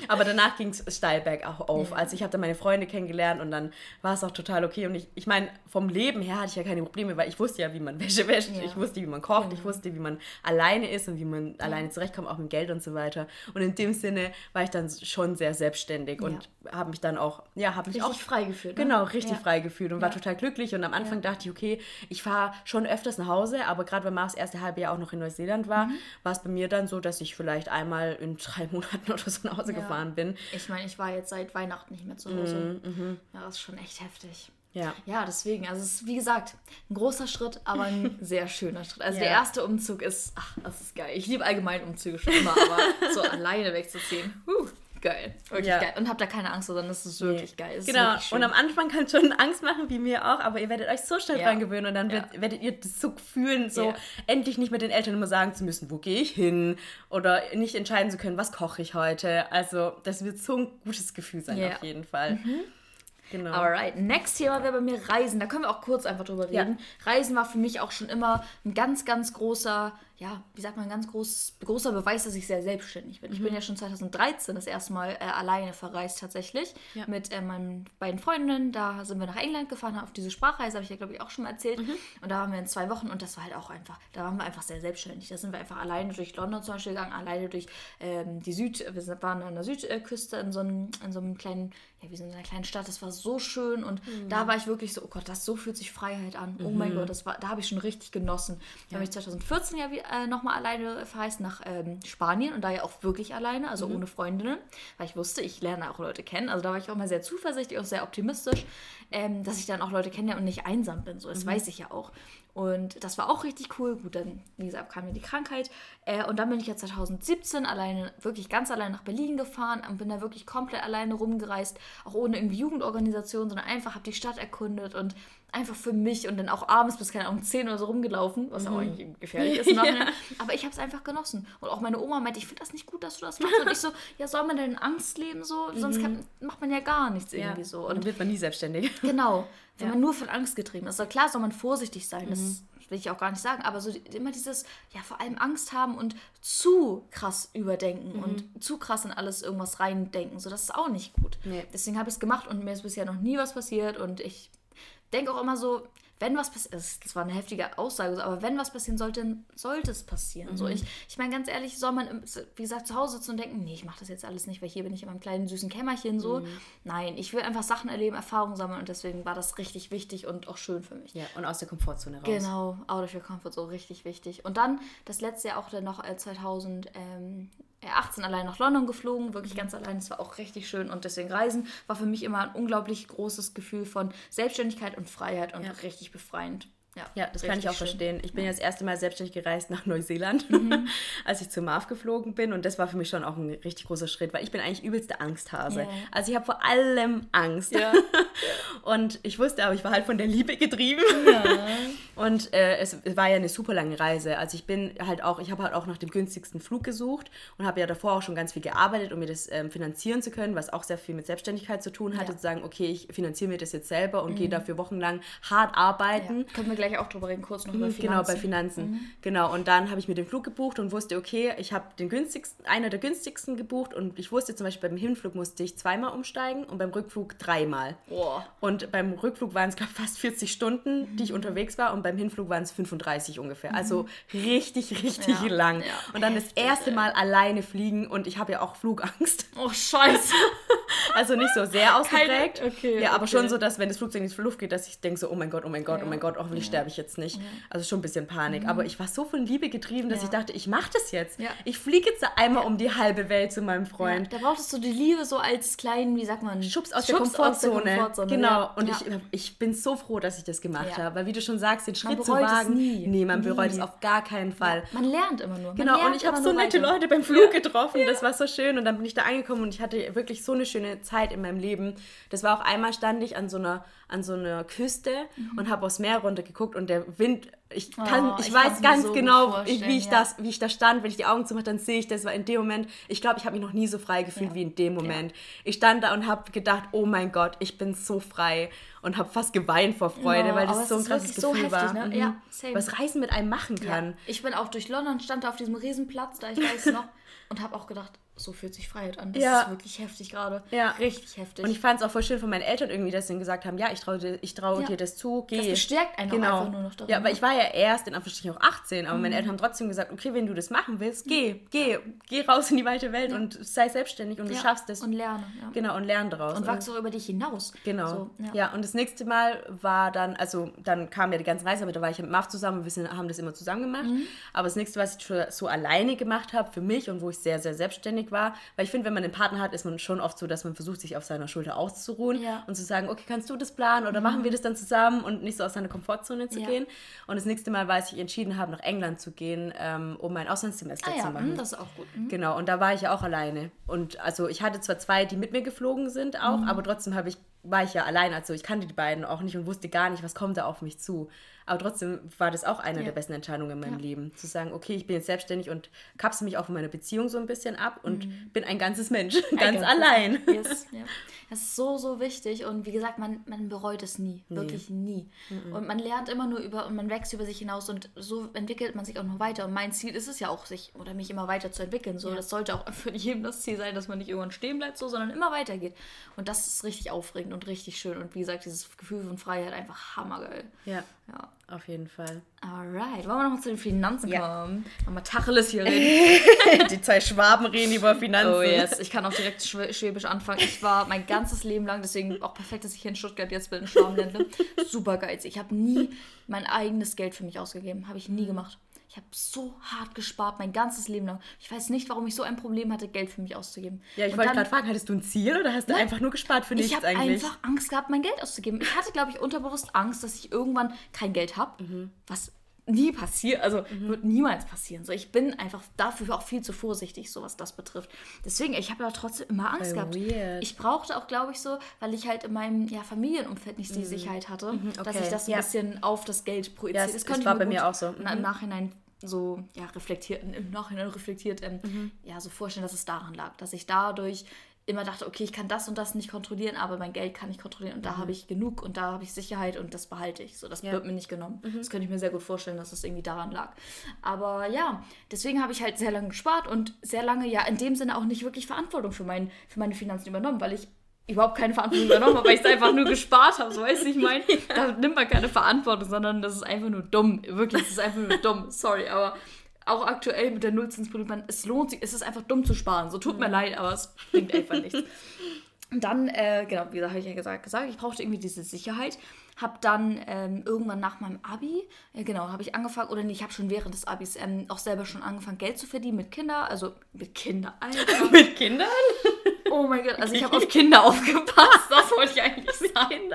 Aber danach ging es steil bergauf. auf. Also ich habe dann meine Freunde kennengelernt und dann war es auch total okay. Und ich, ich meine, vom Leben her hatte ich ja keine Probleme, weil ich wusste ja, wie man Wäsche wäscht, Ja. ich wusste, wie man kocht, ich wusste, wie man alleine ist und wie man alleine zurechtkommt, auch mit Geld und so weiter. Und in dem Sinne war ich dann schon sehr selbstständig und habe mich dann auch, ja, habe mich Richtig auch frei gefühlt. Ne? Genau, richtig Ja. frei gefühlt und war Ja. total glücklich. Und am Anfang dachte ich, okay, ich fahre schon öfters nach Hause, aber gerade weil Mars erste halbe Jahr auch noch in Neuseeland war, Mhm. war es bei mir dann so, dass ich vielleicht einmal in drei [laughs] Monaten oder so nach Hause Ja. gefahren bin. Ich meine, ich war jetzt seit Weihnachten nicht mehr zu Hause. Mhm, Ja, das ist schon echt heftig. Ja. Ja, deswegen, also es ist wie gesagt ein großer Schritt, aber ein [laughs] sehr schöner Schritt. Also Ja. der erste Umzug ist, ach, das ist geil. Ich liebe allgemein Umzüge schon immer, aber so [laughs] alleine wegzuziehen, huh, geil, wirklich Ja. geil. Und habt da keine Angst, sondern es ist wirklich geil. Es ist Genau, und am Anfang kann es schon Angst machen, wie mir auch, aber ihr werdet euch so schnell Ja. dran gewöhnen und dann Ja. werdet ihr das so fühlen, so endlich nicht mit den Eltern immer sagen zu müssen, wo gehe ich hin oder nicht entscheiden zu können, was koche ich heute. Also das wird so ein gutes Gefühl sein auf jeden Fall. Genau. Alright, next Thema wäre bei mir Reisen. Da können wir auch kurz einfach drüber reden. Reisen war für mich auch schon immer ein ganz, ganz großer ja, wie sagt man, ein ganz groß, großer Beweis, dass ich sehr selbstständig bin. Ich bin ja schon 2013 das erste Mal äh, alleine verreist tatsächlich Ja. mit äh, meinen beiden Freundinnen. Da sind wir nach England gefahren, auf diese Sprachreise, habe ich ja, glaube ich, auch schon mal erzählt. Und da waren wir in zwei Wochen und das war halt auch einfach, da waren wir einfach sehr selbstständig. Da sind wir einfach alleine durch London zum Beispiel gegangen, alleine durch ähm, die Süd, wir waren an der Südküste in so einem, in so einem kleinen, ja, wie so in einer kleinen Stadt. Das war so schön und da war ich wirklich so, oh Gott, das so fühlt sich Freiheit an. Oh mein Gott, das war, da habe ich schon richtig genossen. Da habe ich 2014 ja wie- äh, nochmal alleine verreist nach ähm, Spanien und da ja auch wirklich alleine, also ohne Freundinnen, weil ich wusste, ich lerne auch Leute kennen. Also da war ich auch mal sehr zuversichtlich, auch sehr optimistisch, ähm, dass ich dann auch Leute kenne und nicht einsam bin. So, das weiß ich ja auch. Und das war auch richtig cool. Gut, dann, wie gesagt, kam mir die Krankheit. Äh, und dann bin ich ja 2017 alleine, wirklich ganz allein nach Berlin gefahren und bin da wirklich komplett alleine rumgereist. Auch ohne irgendwie Jugendorganisation, sondern einfach habe die Stadt erkundet und einfach für mich und dann auch abends bis, keine Ahnung, 10 oder so rumgelaufen, was auch eigentlich gefährlich ist. [laughs] Nachhinein. Aber ich habe es einfach genossen. Und auch meine Oma meinte, ich finde das nicht gut, dass du das machst. Und ich so, ja, soll man denn Angst leben so? Sonst kann, macht man ja gar nichts irgendwie so. Und dann wird man nie selbstständig. [laughs] Genau. Wenn Ja. man nur von Angst getrieben ist. Also klar soll man vorsichtig sein, das will ich auch gar nicht sagen, aber so immer dieses, ja, vor allem Angst haben und zu krass überdenken und zu krass in alles irgendwas reindenken. So, das ist auch nicht gut. Nee. Deswegen habe ich es gemacht und mir ist bisher noch nie was passiert und ich denke auch immer so, wenn was passiert, das war eine heftige Aussage, so, aber wenn was passieren sollte, sollte es passieren. So, ich ich meine, ganz ehrlich, soll man, im- wie gesagt, zu Hause sitzen und denken, nee, ich mache das jetzt alles nicht, weil hier bin ich in meinem kleinen süßen Kämmerchen so. Nein, ich will einfach Sachen erleben, Erfahrungen sammeln und deswegen war das richtig wichtig und auch schön für mich. Ja, und aus der Komfortzone raus. Genau, out of your comfort zone, richtig wichtig. Und dann das letzte Jahr auch dann noch äh, 2018 allein nach London geflogen, wirklich ganz allein. Das war auch richtig schön und deswegen Reisen war für mich immer ein unglaublich großes Gefühl von Selbstständigkeit und Freiheit und Ja. richtig befreiend. Ja, Ja, das kann ich auch schön. verstehen. Ich bin ja das erste Mal selbstständig gereist nach Neuseeland, Mhm. [laughs] als ich zur MAF geflogen bin. Und das war für mich schon auch ein richtig großer Schritt, weil ich bin eigentlich übelste Angsthase. Ja. Also ich habe vor allem Angst. Ja. [laughs] Und ich wusste aber, ich war halt von der Liebe getrieben. [laughs] Und äh, es war ja eine super lange Reise. Also ich bin halt auch, ich habe halt auch nach dem günstigsten Flug gesucht und habe ja davor auch schon ganz viel gearbeitet, um mir das ähm, finanzieren zu können, was auch sehr viel mit Selbstständigkeit zu tun hatte, Ja. zu sagen, okay, ich finanziere mir das jetzt selber und gehe dafür wochenlang hart arbeiten. Ja. Können wir gleich auch drüber reden, kurz noch über Finanzen. Genau, bei Finanzen. Genau, und dann habe ich mir den Flug gebucht und wusste, okay, ich habe den günstigsten, einer der günstigsten gebucht und ich wusste zum Beispiel, beim Hinflug musste ich zweimal umsteigen und beim Rückflug dreimal. Boah. Und beim Rückflug waren es, glaube fast 40 Stunden, die ich unterwegs war und beim Hinflug waren es 35 ungefähr. Also richtig, richtig Ja, lang. ja. Und dann das erste. Mal alleine fliegen und ich habe ja auch Flugangst. Oh, scheiße. [laughs] Also nicht so sehr ausgeprägt. okay, ja, aber okay. schon so, dass wenn das Flugzeug in die Luft geht, dass ich denke so, oh mein Gott, oh mein Gott, Ja. oh mein Gott, hoffentlich sterbe ich jetzt nicht. Also schon ein bisschen Panik. Aber ich war so von Liebe getrieben, dass ich dachte, ich mache das jetzt. Ich fliege jetzt einmal um die halbe Welt zu meinem Freund. Da brauchtest du die Liebe so als kleinen, wie sagt man? Schubs aus der Schubs Komfortzone. Komfortzone, Genau. Und ich, ich bin so froh, dass ich das gemacht habe. Weil, wie du schon sagst, den Schritt zu bereut es wagen. nie. Nee, man Nie. bereut es auf gar keinen Fall. Man lernt immer nur. Man Genau, und ich habe so nette weiter. Leute beim Flug getroffen. Das war so schön. Und dann bin ich da angekommen und ich hatte wirklich so eine schöne Zeit in meinem Leben. Das war auch einmal stand ich an so einer, an so einer Küste und habe aufs Meer runtergeguckt und der Wind, ich, kann. Oh, ich, ich weiß ganz so genau, wie ich, ja. das, wie ich da stand. Wenn ich die Augen zumache, dann sehe ich, das war in dem Moment, ich glaube, ich habe mich noch nie so frei gefühlt Ja. wie in dem Moment. Ich stand da und habe gedacht, oh mein Gott, ich bin so frei und habe fast geweint vor Freude, Ja, weil das so ein krasses so Gefühl heftig, war. ne? Mhm. Ja, same. Was Reisen mit einem machen Ja. kann. Ich bin auch durch London, stand da auf diesem Riesenplatz, da ich weiß noch, [laughs] und habe auch gedacht, so fühlt sich Freiheit an. Das Ja. ist wirklich heftig gerade. Ja. Richtig heftig. Und ich fand es auch voll schön von meinen Eltern irgendwie, dass sie gesagt haben, ja, ich traue dir, ich traue Ja. dir das zu, geh. Das bestärkt einen genau. einfach nur noch darin, Ja, ne? weil ich war ja erst in Anführungsstrichen auch 18, aber Mhm. meine Eltern haben trotzdem gesagt, okay, wenn du das machen willst, geh, geh, geh raus in die weite Welt und sei selbstständig und ja. du schaffst es. Und lerne. Ja. Genau, und lern daraus. Und wachse auch über dich hinaus. Genau. So, ja. ja. und das nächste Mal war dann, also dann kam ja die ganze Reise, aber da war ich ja mit Marv zusammen wir haben das immer zusammen gemacht. Mhm. Aber das nächste, was ich so alleine gemacht habe für mich und wo ich sehr, sehr selbstständig war, weil ich finde, wenn man einen Partner hat, ist man schon oft so, dass man versucht, sich auf seiner Schulter auszuruhen Ja. Mhm. und zu sagen, okay, kannst du das planen oder machen wir das dann zusammen und nicht so aus seiner Komfortzone zu Ja. gehen. Und das nächste Mal war, als ich entschieden habe, nach England zu gehen, ähm, um mein Auslandssemester Ah zu machen. hm, das ist auch gut. Hm. Genau, und da war ich ja auch alleine. Und also ich hatte zwar zwei, die mit mir geflogen sind auch, Mhm. aber trotzdem habe ich, war ich ja allein. Also ich kannte die beiden auch nicht und wusste gar nicht, was kommt da auf mich zu. Aber trotzdem war das auch eine ja. der besten Entscheidungen in meinem ja. Leben. Zu sagen, okay, ich bin jetzt selbstständig und kapsel mich auch von meiner Beziehung so ein bisschen ab und mhm. bin ein ganzes Mensch, ein [laughs] ganz ganzes allein. Yes. Ja. Das ist so, so wichtig. Und wie gesagt, man, man bereut es nie. Nee. Wirklich nie. Mhm. Und man lernt immer nur über und man wächst über sich hinaus und so entwickelt man sich auch noch weiter. Und mein Ziel ist es ja auch, sich oder mich immer weiter zu entwickeln. So, das sollte auch [laughs] für jedem das Ziel sein, dass man nicht irgendwann stehen bleibt, so, sondern immer weitergeht. Und das ist richtig aufregend und richtig schön. Und wie gesagt, dieses Gefühl von Freiheit einfach hammergeil. Ja. Ja. Auf jeden Fall. Alright. Wollen wir noch mal zu den Finanzen ja. kommen? Mal Tacheles hier reden. [laughs] Die zwei Schwaben reden über Finanzen. Oh yes. Ich kann auch direkt Schwäbisch anfangen. Ich war mein ganzes Leben lang, deswegen auch perfekt, dass ich hier in Stuttgart jetzt bin, in Schwabenländle, super geizig. Ich habe nie mein eigenes Geld für mich ausgegeben. Habe ich nie gemacht. Ich habe so hart gespart, mein ganzes Leben lang. Ich weiß nicht, warum ich so ein Problem hatte, Geld für mich auszugeben. Ja, ich wollte gerade fragen, hattest du ein Ziel oder hast du nein, einfach nur gespart für nichts ich eigentlich? Ich habe einfach Angst gehabt, mein Geld auszugeben. Ich hatte, glaube ich, unterbewusst Angst, dass ich irgendwann kein Geld habe, mhm. was nie passiert, also mhm. wird niemals passieren. So, ich bin einfach dafür auch viel zu vorsichtig, so was das betrifft. Deswegen, ich habe ja trotzdem immer Angst Voll gehabt. Weird. Ich brauchte auch, glaube ich, so, weil ich halt in meinem ja, Familienumfeld nicht die mhm. Sicherheit hatte, mhm, okay. dass ich das ein ja. bisschen auf das Geld projiziere. Ja, das, das war bei mir auch so. Im mhm. Nachhinein so ja, reflektiert, im Nachhinein reflektiert, ähm, mhm. ja, so vorstellen, dass es daran lag, dass ich dadurch immer dachte, okay, ich kann das und das nicht kontrollieren, aber mein Geld kann ich kontrollieren und mhm. da habe ich genug und da habe ich Sicherheit und das behalte ich. So, das ja. wird mir nicht genommen. Mhm. Das könnte ich mir sehr gut vorstellen, dass das irgendwie daran lag. Aber ja, deswegen habe ich halt sehr lange gespart und sehr lange ja in dem Sinne auch nicht wirklich Verantwortung für, mein, für meine Finanzen übernommen, weil ich überhaupt keine Verantwortung übernommen habe, weil ich es einfach nur gespart habe. So weißt du, ich meine, [laughs] da nimmt man keine Verantwortung, sondern das ist einfach nur dumm. Wirklich, das ist einfach nur dumm. Sorry, aber auch aktuell mit der Nullzinspolitik, es lohnt sich, es ist einfach dumm zu sparen. So tut mir leid, aber es bringt einfach nichts. [laughs] Und dann, äh, genau, wie habe ich ja gesagt, gesagt, ich brauchte irgendwie diese Sicherheit. Habe dann ähm, irgendwann nach meinem Abi, äh, genau, habe ich angefangen, oder nee, ich habe schon während des Abis ähm, auch selber schon angefangen, Geld zu verdienen mit Kindern, also mit Kindern, Alter. [laughs] mit Kindern? Oh mein Gott, also ich habe auf [laughs] Kinder aufgepasst, das wollte ich eigentlich sagen.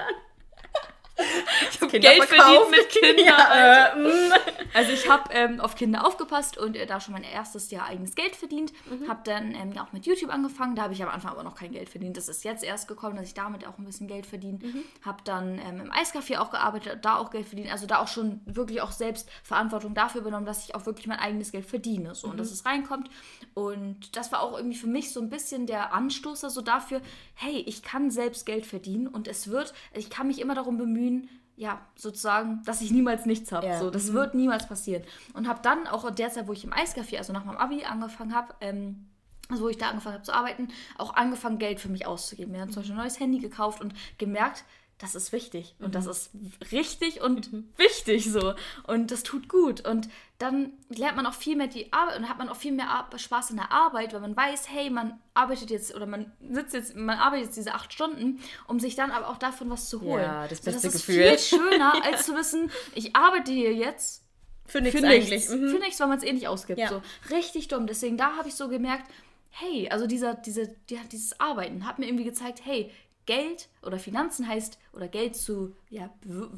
[laughs] Ich habe Geld verdient mit Kindern. Ja, äh, mm. [laughs] also ich habe ähm, auf Kinder aufgepasst und äh, da schon mein erstes Jahr eigenes Geld verdient. Mhm. Habe dann ähm, auch mit YouTube angefangen. Da habe ich am Anfang aber noch kein Geld verdient. Das ist jetzt erst gekommen, dass ich damit auch ein bisschen Geld verdiene. Mhm. Habe dann ähm, im Eiscafé auch gearbeitet, da auch Geld verdient. Also da auch schon wirklich auch selbst Verantwortung dafür übernommen, dass ich auch wirklich mein eigenes Geld verdiene. So, mhm. Und dass es reinkommt. Und das war auch irgendwie für mich so ein bisschen der Anstoßer so dafür, hey, ich kann selbst Geld verdienen und es wird, ich kann mich immer darum bemühen, ja, sozusagen, dass ich niemals nichts habe. Ja. So, das mhm. wird niemals passieren. Und habe dann auch in der Zeit, wo ich im Eiscafé, also nach meinem Abi angefangen habe, ähm, also wo ich da angefangen habe zu arbeiten, auch angefangen, Geld für mich auszugeben. Wir haben zum Beispiel ein neues Handy gekauft und gemerkt, das ist wichtig und mhm. das ist richtig und mhm. wichtig so und das tut gut und dann lernt man auch viel mehr die Arbeit und hat man auch viel mehr Spaß in der Arbeit, weil man weiß, hey, man arbeitet jetzt oder man sitzt jetzt, man arbeitet jetzt diese acht Stunden, um sich dann aber auch davon was zu holen. Ja, das beste so, das ist Gefühl. viel [laughs] schöner, als zu wissen, ich arbeite hier jetzt für nichts, für nichts, mhm. für nichts weil man es eh nicht ausgibt. Ja. So richtig dumm. Deswegen da habe ich so gemerkt, hey, also dieser, diese, die, dieses Arbeiten hat mir irgendwie gezeigt, hey, Geld oder Finanzen heißt, oder Geld zu ja,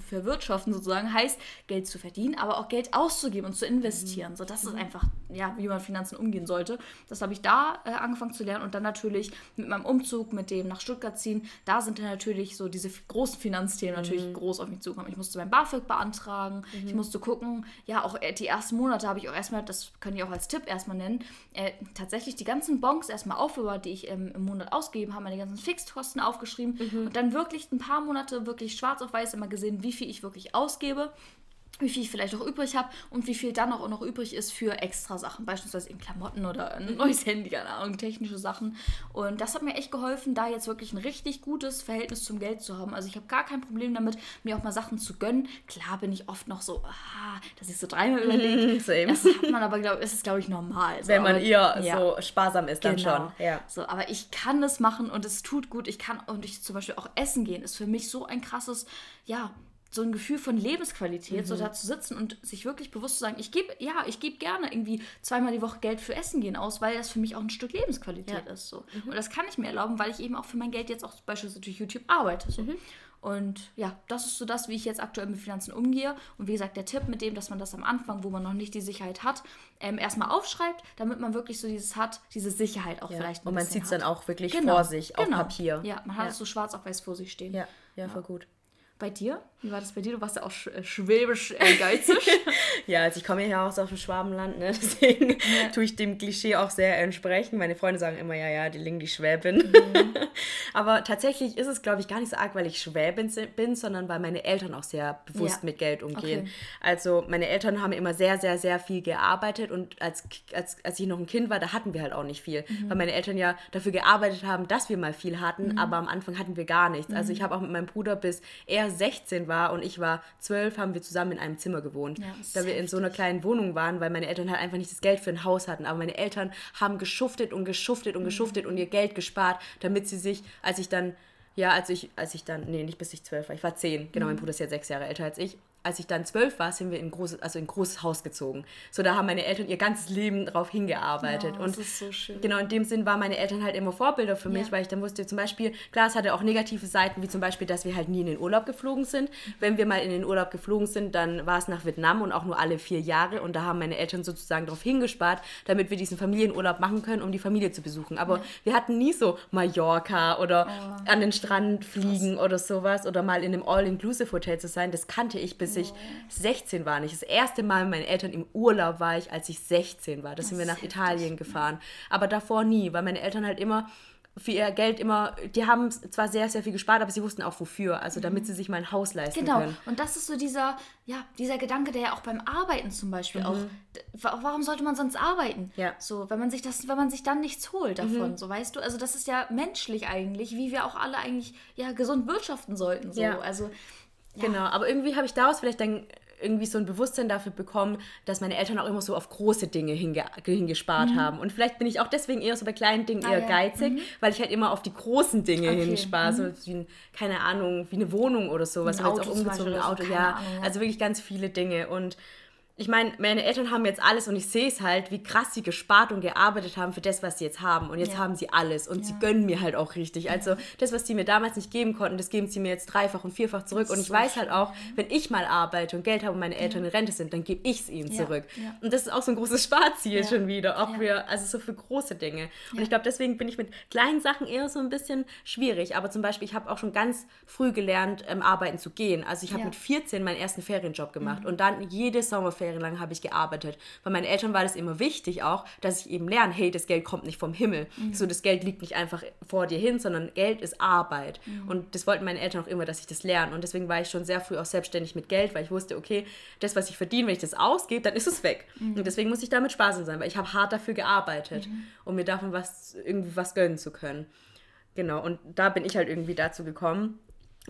verwirtschaften sozusagen, heißt, Geld zu verdienen, aber auch Geld auszugeben und zu investieren. Mhm. So, das ist mhm. einfach, ja, wie man Finanzen umgehen sollte. Das habe ich da äh, angefangen zu lernen und dann natürlich mit meinem Umzug, mit dem nach Stuttgart ziehen, da sind dann natürlich so diese großen Finanzthemen mhm. natürlich groß auf mich zukommen. Ich musste mein BAföG beantragen, mhm. ich musste gucken, ja, auch äh, die ersten Monate habe ich auch erstmal, das kann ich auch als Tipp erstmal nennen, äh, tatsächlich die ganzen Bons erstmal aufbewahrt, die ich ähm, im Monat ausgegeben habe, meine ganzen Fixkosten aufgeschrieben mhm. und dann wirklich ein paar Monate wirklich schwarz auf weiß immer gesehen, wie viel ich wirklich ausgebe wie viel ich vielleicht auch übrig habe und wie viel dann auch noch übrig ist für extra Sachen, beispielsweise in Klamotten oder ein neues Handy, keine Ahnung, technische Sachen. Und das hat mir echt geholfen, da jetzt wirklich ein richtig gutes Verhältnis zum Geld zu haben. Also ich habe gar kein Problem damit, mir auch mal Sachen zu gönnen. Klar bin ich oft noch so, ah, dass ich so dreimal überlege. [laughs] Das hat man aber, glaube ist glaube ich normal. So. Wenn man eher ja. so sparsam ist, dann genau. schon. Ja. So, aber ich kann das machen und es tut gut. Ich kann und ich zum Beispiel auch essen gehen, ist für mich so ein krasses, ja, so ein Gefühl von Lebensqualität, mhm. so da zu sitzen und sich wirklich bewusst zu sagen, ich gebe, ja, ich gebe gerne irgendwie zweimal die Woche Geld für Essen gehen aus, weil das für mich auch ein Stück Lebensqualität ja. ist. So. Mhm. Und das kann ich mir erlauben, weil ich eben auch für mein Geld jetzt auch beispielsweise durch YouTube arbeite. So. Mhm. Und ja, das ist so das, wie ich jetzt aktuell mit Finanzen umgehe. Und wie gesagt, der Tipp mit dem, dass man das am Anfang, wo man noch nicht die Sicherheit hat, ähm, erstmal aufschreibt, damit man wirklich so dieses hat, diese Sicherheit auch ja. vielleicht. Und man sieht es dann auch wirklich genau. vor sich auf genau. Papier. Ja, man hat es so schwarz auf weiß vor sich stehen. Ja, ja, voll gut. Bei dir? Wie war das bei dir? Du warst ja auch sch äh, schwäbisch äh, geizig. [laughs] ja, also ich komme ja auch aus dem Schwabenland, ne? [laughs] deswegen ja. tue ich dem Klischee auch sehr entsprechen. Meine Freunde sagen immer, ja, ja, die Ling, die Schwäbin. Mhm. [laughs] Aber tatsächlich ist es, glaube ich, gar nicht so arg, weil ich Schwäbin bin, sondern weil meine Eltern auch sehr bewusst ja. mit Geld umgehen. Okay. Also meine Eltern haben immer sehr, sehr, sehr viel gearbeitet und als, als, als ich noch ein Kind war, da hatten wir halt auch nicht viel. Mhm. Weil meine Eltern ja dafür gearbeitet haben, dass wir mal viel hatten, mhm. aber am Anfang hatten wir gar nichts. Also mhm. ich habe auch mit meinem Bruder bis er 16 war und ich war 12, haben wir zusammen in einem Zimmer gewohnt. Ja, da wir in so einer kleinen Wohnung waren, weil meine Eltern halt einfach nicht das Geld für ein Haus hatten. Aber meine Eltern haben geschuftet und geschuftet und mhm. geschuftet und ihr Geld gespart, damit sie sich, als ich dann ja, als ich, als ich dann, nee, nicht bis ich zwölf war, ich war zehn, genau, mein mhm. Bruder ist ja sechs Jahre älter als ich als ich dann zwölf war, sind wir in ein großes, also in großes Haus gezogen. So, da haben meine Eltern ihr ganzes Leben drauf hingearbeitet. Oh, und das ist so schön. Genau, in dem Sinn waren meine Eltern halt immer Vorbilder für mich, ja. weil ich dann wusste, zum Beispiel, klar, es hatte auch negative Seiten, wie zum Beispiel, dass wir halt nie in den Urlaub geflogen sind. Wenn wir mal in den Urlaub geflogen sind, dann war es nach Vietnam und auch nur alle vier Jahre. Und da haben meine Eltern sozusagen darauf hingespart, damit wir diesen Familienurlaub machen können, um die Familie zu besuchen. Aber ja. wir hatten nie so Mallorca oder oh. an den Strand fliegen Krass. oder sowas oder mal in einem All-Inclusive-Hotel zu sein. Das kannte ich, bis bis ich 16 war. Nicht das erste Mal mit meinen Eltern im Urlaub war ich, als ich 16 war. Da sind wir nach Italien gefahren. Aber davor nie, weil meine Eltern halt immer für ihr Geld immer, die haben zwar sehr, sehr viel gespart, aber sie wussten auch wofür, also damit sie sich mal ein Haus leisten genau. können. Genau, und das ist so dieser, ja, dieser Gedanke, der ja auch beim Arbeiten zum Beispiel mhm. auch, warum sollte man sonst arbeiten? Ja. So, wenn man sich das, wenn man sich dann nichts holt davon, mhm. so weißt du, also das ist ja menschlich eigentlich, wie wir auch alle eigentlich, ja, gesund wirtschaften sollten, so, ja. also ja. Genau, aber irgendwie habe ich daraus vielleicht dann irgendwie so ein Bewusstsein dafür bekommen, dass meine Eltern auch immer so auf große Dinge hinge hingespart mhm. haben. Und vielleicht bin ich auch deswegen eher so bei kleinen Dingen ah, eher ja. geizig, mhm. weil ich halt immer auf die großen Dinge okay. hinspare. Mhm. So wie, ein, keine Ahnung, wie eine Wohnung oder sowas. Ein Auto, auch umgezogen, Auto, ja. Ahnung, ja. Also wirklich ganz viele Dinge. Und ich meine, meine Eltern haben jetzt alles und ich sehe es halt, wie krass sie gespart und gearbeitet haben für das, was sie jetzt haben. Und jetzt ja. haben sie alles und ja. sie gönnen mir halt auch richtig. Also das, was sie mir damals nicht geben konnten, das geben sie mir jetzt dreifach und vierfach zurück. Und ich so weiß halt auch, wenn ich mal arbeite und Geld habe und meine Eltern in Rente sind, dann gebe ich es ihnen zurück. Und das ist auch so ein großes Sparziel schon wieder, auch für, also so für große Dinge. Und ich glaube, deswegen bin ich mit kleinen Sachen eher so ein bisschen schwierig. Aber zum Beispiel, ich habe auch schon ganz früh gelernt, ähm, arbeiten zu gehen. Also ich habe mit 14 meinen ersten Ferienjob gemacht mhm. und dann jede Sommerferien lang habe ich gearbeitet. Bei meinen Eltern war das immer wichtig auch, dass ich eben lerne, hey, das Geld kommt nicht vom Himmel. Mhm. So, das Geld liegt nicht einfach vor dir hin, sondern Geld ist Arbeit. Mhm. Und das wollten meine Eltern auch immer, dass ich das lerne. Und deswegen war ich schon sehr früh auch selbstständig mit Geld, weil ich wusste, okay, das, was ich verdiene, wenn ich das ausgebe, dann ist es weg. Mhm. Und deswegen muss ich damit sparsam sein, weil ich habe hart dafür gearbeitet, mhm. um mir davon was, irgendwie was gönnen zu können. Genau, und da bin ich halt irgendwie dazu gekommen.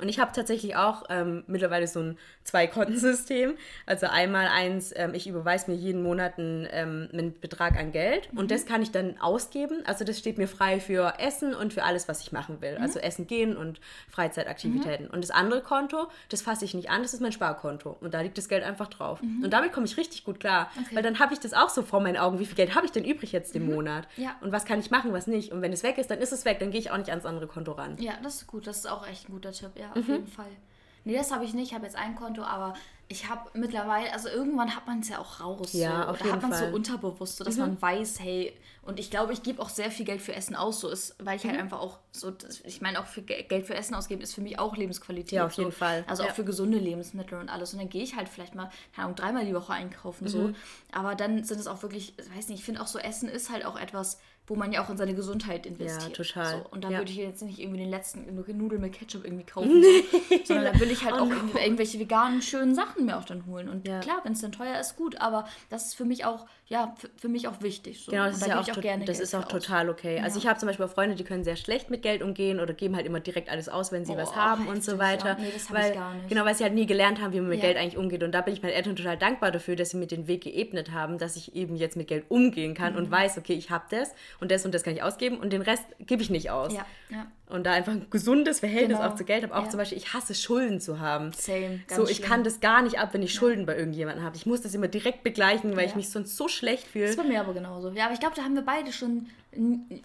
Und ich habe tatsächlich auch ähm, mittlerweile so ein Zwei-Konten-System. Also einmal eins, ähm, ich überweise mir jeden Monat einen, ähm, einen Betrag an Geld mhm. und das kann ich dann ausgeben. Also das steht mir frei für Essen und für alles, was ich machen will. Mhm. Also Essen gehen und Freizeitaktivitäten. Mhm. Und das andere Konto, das fasse ich nicht an, das ist mein Sparkonto. Und da liegt das Geld einfach drauf. Mhm. Und damit komme ich richtig gut klar. Okay. Weil dann habe ich das auch so vor meinen Augen, wie viel Geld habe ich denn übrig jetzt im mhm. Monat? Ja. Und was kann ich machen, was nicht? Und wenn es weg ist, dann ist es weg, dann gehe ich auch nicht ans andere Konto ran. Ja, das ist gut. Das ist auch echt ein guter Tipp, ja, auf mhm. jeden Fall. Nee, das habe ich nicht. Ich habe jetzt ein Konto, aber ich habe mittlerweile, also irgendwann hat man es ja auch raus. Ja, so. auf jeden hat man es so unterbewusst, so, dass mhm. man weiß, hey, und ich glaube, ich gebe auch sehr viel Geld für Essen aus, so ist, weil ich halt mhm. einfach auch so, ich meine, auch für Geld für Essen ausgeben ist für mich auch Lebensqualität. Ja, auf jeden so. Fall. Also ja. auch für gesunde Lebensmittel und alles. Und dann gehe ich halt vielleicht mal, keine Ahnung, dreimal die Woche einkaufen, mhm. so. Aber dann sind es auch wirklich, ich weiß nicht, ich finde auch so, Essen ist halt auch etwas, wo man ja auch in seine Gesundheit investiert. Ja, total. So. Und da ja. würde ich jetzt nicht irgendwie den letzten Nudeln mit Ketchup irgendwie kaufen, so. sondern da will ich halt [laughs] oh auch no. irgendwelche veganen, schönen Sachen mir auch dann holen. Und ja. klar, wenn es dann teuer ist, gut, aber das ist für mich auch, ja, für mich auch wichtig. So. Genau, das ist ja auch, auch gerne das ist auch total okay. Also ich habe zum Beispiel auch Freunde, die können sehr schlecht mit Geld umgehen oder geben halt immer direkt alles aus, wenn sie oh, was haben und so weiter. Nee, das weil, ich gar nicht. Genau, weil sie halt nie gelernt haben, wie man mit Geld eigentlich umgeht. Und da bin ich meinen Eltern total dankbar dafür, dass sie mir den Weg geebnet haben, dass ich eben jetzt mit Geld umgehen kann mhm. und weiß, okay, ich habe das und das und das kann ich ausgeben und den Rest gebe ich nicht aus. Ja, ja. Und da einfach ein gesundes Verhältnis genau. auch zu Geld habe. Auch ja. zum Beispiel, ich hasse Schulden zu haben. Same. Ganz so, ich schlimm. kann das gar nicht ab, wenn ich Schulden bei irgendjemandem habe. Ich muss das immer direkt begleichen, weil ich mich sonst so schlecht fühle. Das ist bei mir aber genauso. Ja, aber ich glaube, da haben wir beide schon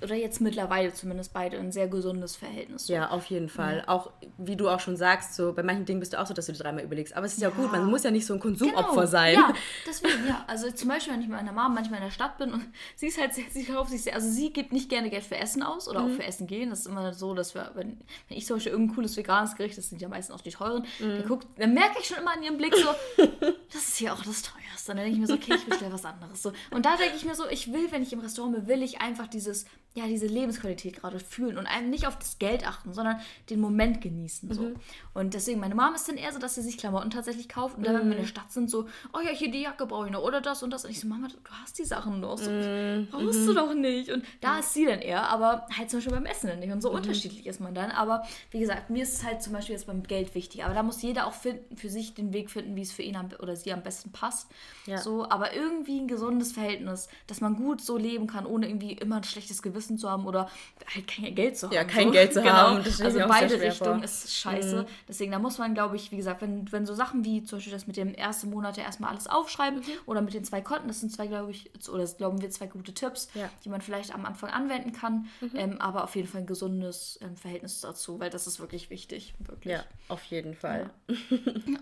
oder jetzt mittlerweile zumindest beide ein sehr gesundes Verhältnis. So. Ja, auf jeden Fall. Ja. Auch, wie du auch schon sagst, so bei manchen Dingen bist du auch so, dass du dir dreimal überlegst. Aber es ist ja, ja gut, man muss ja nicht so ein Konsumopfer genau. sein. Ja, [laughs] deswegen, ja. Also zum Beispiel, wenn ich mit meiner Mom manchmal in der Stadt bin und [laughs] sie ist halt sehr, sie kauft sich sehr, also sie gibt nicht gerne Geld für Essen aus oder mhm. auch für Essen gehen. Das ist immer so, dass wir, wenn, wenn ich zum Beispiel irgendein cooles veganes Gericht, das sind ja meistens auch die teuren, mhm. dann, guckt, dann merke ich schon immer an ihrem Blick so, [laughs] das ist hier auch das teuerste. Dann denke ich mir so, okay, ich bestelle was anderes. So. Und da denke ich mir so, ich will, wenn ich im Restaurant bin, will ich einfach dieses ja, diese Lebensqualität gerade fühlen und einem nicht auf das Geld achten, sondern den Moment genießen. So. Mhm. Und deswegen, meine Mom ist dann eher so, dass sie sich Klamotten tatsächlich kauft und dann, wenn wir in der mhm. Stadt sind, so, oh ja, hier die Jacke brauche ich noch oder das und das. Und ich so, Mama, du hast die Sachen noch. So, mhm. Brauchst du mhm. doch nicht. Und da ist sie dann eher, aber halt zum Beispiel beim Essen dann nicht. Und so mhm. unterschiedlich ist man dann. Aber wie gesagt, mir ist es halt zum Beispiel jetzt beim Geld wichtig. Aber da muss jeder auch finden, für sich den Weg finden, wie es für ihn am, oder sie am besten passt. Ja. So, aber irgendwie ein gesundes Verhältnis, dass man gut so leben kann, ohne irgendwie immer ein schlechtes Gewissen zu haben oder halt kein Geld zu haben. Ja, kein so. Geld zu [laughs] genau. haben. also beide Richtungen ist scheiße. Mhm. Deswegen, da muss man, glaube ich, wie gesagt, wenn, wenn so Sachen wie zum Beispiel das mit dem ersten Monat erstmal alles aufschreiben mhm. oder mit den zwei Konten, das sind zwei, glaube ich, oder das glauben wir, zwei gute Tipps, ja. die man vielleicht am Anfang anwenden kann, mhm. ähm, aber auf jeden Fall ein gesundes ähm, Verhältnis dazu, weil das ist wirklich wichtig. Wirklich. Ja, auf jeden Fall. Ja.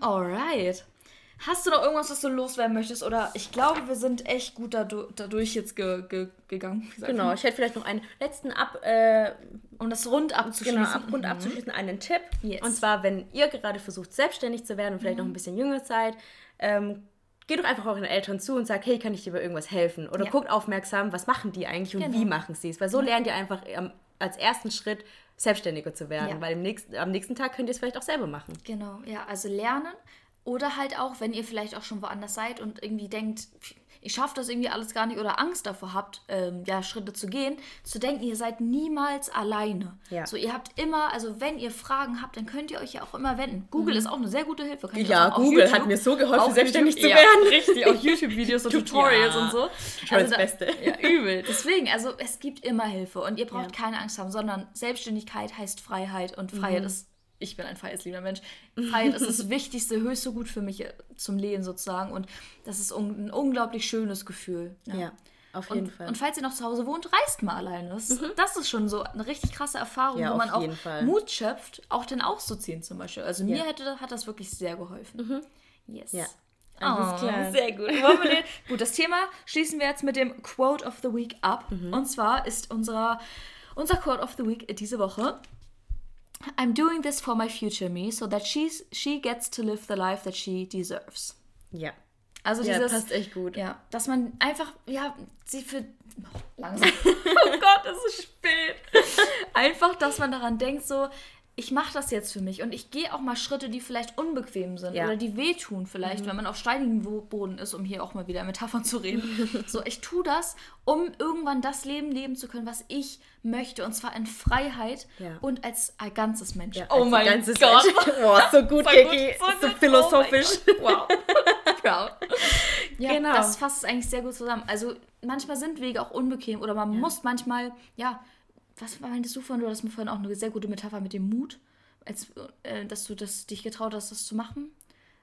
[laughs] Alright. Hast du noch irgendwas, was du loswerden möchtest? Oder ich glaube, wir sind echt gut dadurch, dadurch jetzt ge, ge, gegangen. Genau, ich hätte vielleicht noch einen letzten ab, äh, um das rund abzuschließen. Genau, ab, rund mhm. abzuschließen, einen Tipp. Yes. Und zwar, wenn ihr gerade versucht, selbstständig zu werden und vielleicht mhm. noch ein bisschen jünger seid, ähm, geht doch einfach euren Eltern zu und sagt, hey, kann ich dir bei irgendwas helfen? Oder ja. guckt aufmerksam, was machen die eigentlich und genau. wie machen sie es? Weil so lernt ihr einfach ähm, als ersten Schritt selbstständiger zu werden, ja. weil nächsten, am nächsten Tag könnt ihr es vielleicht auch selber machen. Genau, ja, also lernen oder halt auch, wenn ihr vielleicht auch schon woanders seid und irgendwie denkt, ich schaffe das irgendwie alles gar nicht oder Angst davor habt, ähm, ja, Schritte zu gehen, zu denken, ihr seid niemals alleine. Ja. So, ihr habt immer, also wenn ihr Fragen habt, dann könnt ihr euch ja auch immer wenden. Google mhm. ist auch eine sehr gute Hilfe. ja, Google hat mir so geholfen, selbstständig YouTube, zu werden. Ja, richtig, auch YouTube-Videos und [laughs] Tutorials ja. und so. Also da, Beste. Ja, übel. Deswegen, also es gibt immer Hilfe und ihr braucht keine Angst haben, sondern Selbstständigkeit heißt Freiheit und Freiheit mhm. ist ich bin ein freiheitsliebender Mensch. Freiheit ist das [laughs] wichtigste, höchste Gut für mich äh, zum Leben sozusagen. Und das ist ein unglaublich schönes Gefühl. Ja, ja auf jeden und, Fall. Und falls ihr noch zu Hause wohnt, reist mal alleine. Das, mhm. das ist schon so eine richtig krasse Erfahrung, ja, wo man auch Fall. Mut schöpft, auch den auszuziehen zum Beispiel. Also ja. mir hätte, hat das wirklich sehr geholfen. Mhm. Yes. Ja. Alles oh, klar. Sehr gut. gut, das Thema schließen wir jetzt mit dem Quote of the Week ab. Mhm. Und zwar ist unser, unser Quote of the Week diese Woche I'm doing this for my future me, so that she's, she gets to live the life that she deserves. Ja. Also ja, dieses, passt echt gut. Ja, dass man einfach, ja, sie für, oh, langsam, oh Gott, es ist spät. [laughs] Einfach, dass man daran denkt, so, ich mache das jetzt für mich und ich gehe auch mal Schritte, die vielleicht unbequem sind ja. oder die wehtun vielleicht, mhm. wenn man auf steinigem Boden ist, um hier auch mal wieder Metaphern zu reden. [laughs] so, ich tue das, um irgendwann das Leben leben zu können, was ich möchte und zwar in Freiheit ja. und als ein ganzes Mensch. Ja, oh mein Gott. [laughs] Boah, [laughs] so gut, Kiki. So, so, so, philosophisch. Oh wow. Proud. Ja, genau. das fasst es eigentlich sehr gut zusammen. Also manchmal sind Wege auch unbequem oder man muss manchmal, ja, was meintest du vorhin? Du hast mir vorhin auch eine sehr gute Metapher mit dem Mut, als, äh, dass du das, dich getraut hast, das zu machen.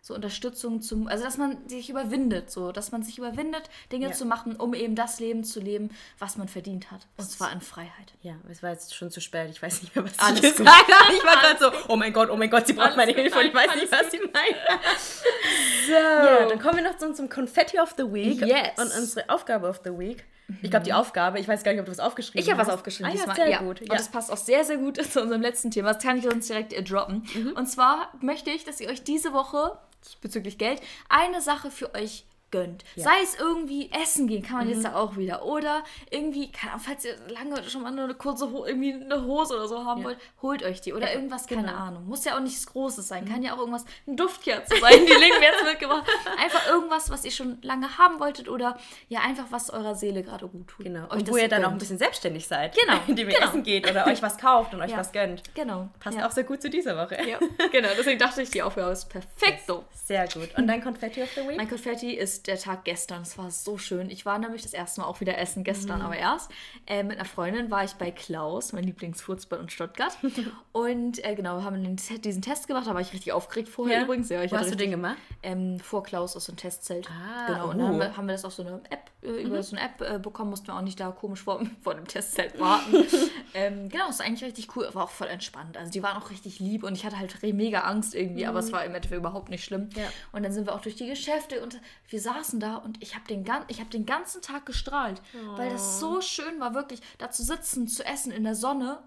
So Unterstützung zum, also dass man sich überwindet, so, dass man sich überwindet, Dinge ja. zu machen, um eben das Leben zu leben, was man verdient hat. Und zwar in Freiheit. Ja, es war jetzt schon zu spät, ich weiß nicht mehr, was Alles ich gesagt habe. Ich war gerade so, oh mein Gott, oh mein Gott, sie braucht meine Hilfe und ich weiß nicht, was sie meint. [laughs] so. Ja, dann kommen wir noch zu unserem Confetti of the Week yes. und unsere Aufgabe of the Week. Ich glaube, die Aufgabe, ich weiß gar nicht, ob du was aufgeschrieben hast. Ich habe was aufgeschrieben. Ah, ja, sehr ja. gut. Ja. Und das passt auch sehr, sehr gut [laughs] zu unserem letzten Thema. Das kann ich uns direkt droppen. Mhm. Und zwar möchte ich, dass ihr euch diese Woche bezüglich Geld eine Sache für euch gönnt. Ja. Sei es irgendwie essen gehen, kann man mhm. jetzt da auch wieder. Oder irgendwie, keine Ahnung, falls ihr lange schon mal nur eine kurze irgendwie eine Hose oder so haben ja. wollt, holt euch die. Oder ja, irgendwas, keine genau. Ahnung. Muss ja auch nichts Großes sein. Mhm. Kann ja auch irgendwas, ein Duftkerze [laughs] sein, die Link jetzt mitgebracht. Einfach irgendwas, was ihr schon lange haben wolltet oder ja, einfach was eurer Seele gerade gut tut. Genau. Und wo ihr dann gönnt. auch ein bisschen selbstständig seid. Genau. [laughs] Indem ihr genau. essen geht oder euch was kauft und euch was gönnt. Genau. Passt auch sehr gut zu dieser Woche. Ja. [laughs] genau. Deswegen dachte ich, die Aufgabe ist perfekt so. Sehr gut. Und dein Konfetti of the Week? Mein Konfetti ist der Tag gestern. Es war so schön. Ich war nämlich das erste Mal auch wieder essen, gestern mhm. aber erst. Äh, mit einer Freundin war ich bei Klaus, mein Lieblingsfurzball in Stuttgart. [laughs] und äh, genau, haben den, diesen Test gemacht. Da war ich richtig aufgeregt vorher ja. übrigens. Ja, ich Wo hast richtig, du den gemacht? Ähm, vor Klaus aus so einem Testzelt. Ah, genau. Und dann haben uh. wir, haben wir das auf so eine App äh, über so eine App äh, bekommen, mussten wir auch nicht da komisch vor, [laughs] vor dem Testzelt [laughs] warten. ähm, genau, das ist eigentlich richtig cool, war auch voll entspannt. Also die waren auch richtig lieb und ich hatte halt mega Angst irgendwie, aber es war im Endeffekt überhaupt nicht schlimm. Ja. Und dann sind wir auch durch die Geschäfte und wir saßen da und ich habe den, gan ich hab den ganzen Tag gestrahlt, weil das so schön war, wirklich da zu sitzen, zu essen in der Sonne,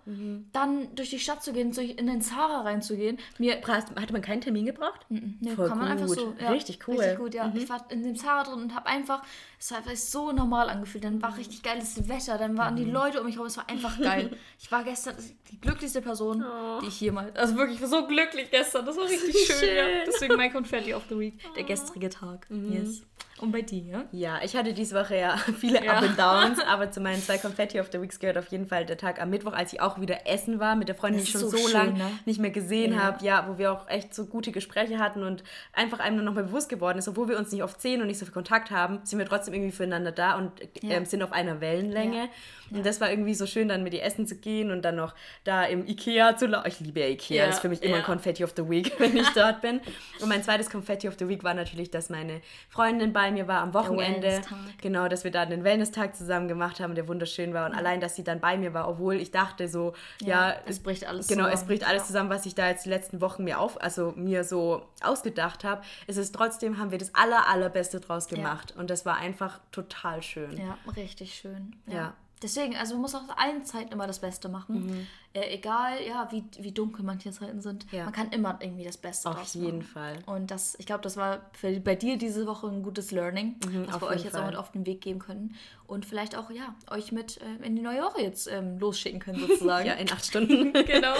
dann durch die Stadt zu gehen, in den Zara reinzugehen, mir Hatte man keinen Termin gebraucht? Nee, Voll kann man einfach gut. so. Ja, Richtig cool. Mhm. Richtig gut, ja. Ich war in dem Zara drin und habe einfach, es hat sich so normal angefühlt. Dann war richtig geiles Wetter, dann waren Mhm. die Leute um mich herum, es war einfach geil. [laughs] Ich war gestern die glücklichste Person, die ich jemals, also wirklich, ich war so glücklich gestern, das war richtig schön. Schön. Ja. Deswegen mein Confetti of the Week, der gestrige Tag. Yes. Und bei dir? Ja, ich hatte diese Woche ja [laughs] viele Ja. Up and Downs, [laughs] aber zu meinen zwei Confetti of the Weeks gehört auf jeden Fall der Tag am Mittwoch, als ich auch wieder essen war mit der Freundin, die ich schon so, so lange ne? nicht mehr gesehen Ja. habe, ja, wo wir auch echt so gute Gespräche hatten und einfach einem nur noch mal bewusst geworden ist, obwohl wir uns nicht oft sehen und nicht so viel Kontakt haben, sind wir trotzdem irgendwie füreinander da und Ja. ähm, sind auf einer Wellenlänge. Und das war irgendwie so schön, dann mit ihr essen zu gehen und dann noch da im Ikea zu laufen. Ich liebe ja Ikea, das ist für mich immer ein Confetti of the Week, [laughs] wenn ich dort bin. Und mein zweites Confetti of the Week war natürlich, dass meine Freundin bei mir war am Wochenende. Genau, dass wir da den Wellness-Tag zusammen gemacht haben, der wunderschön war. Und allein, dass sie dann bei mir war, obwohl ich dachte so, ja, Ja, es bricht alles Genau, es zusammen. bricht alles Ja. zusammen, was ich da jetzt die letzten Wochen mir auf, also mir so ausgedacht habe. ist Es trotzdem, haben wir das aller, allerbeste draus gemacht. Und das war einfach total schön. Ja, richtig schön. Ja. Deswegen, also man muss aus allen Zeiten immer das Beste machen. Äh, egal, ja, wie, wie dunkel manche Zeiten sind. Ja. Man kann immer irgendwie das Beste Auf draus jeden machen. Fall. Und das, ich glaube, das war für, bei dir diese Woche ein gutes Learning, was Mhm, auf wir euch jetzt auch Fall. mit auf den Weg geben können. Und vielleicht auch, ja, euch mit äh, in die neue Woche jetzt ähm, losschicken können, sozusagen. [laughs] Ja, in acht Stunden. [laughs] genau.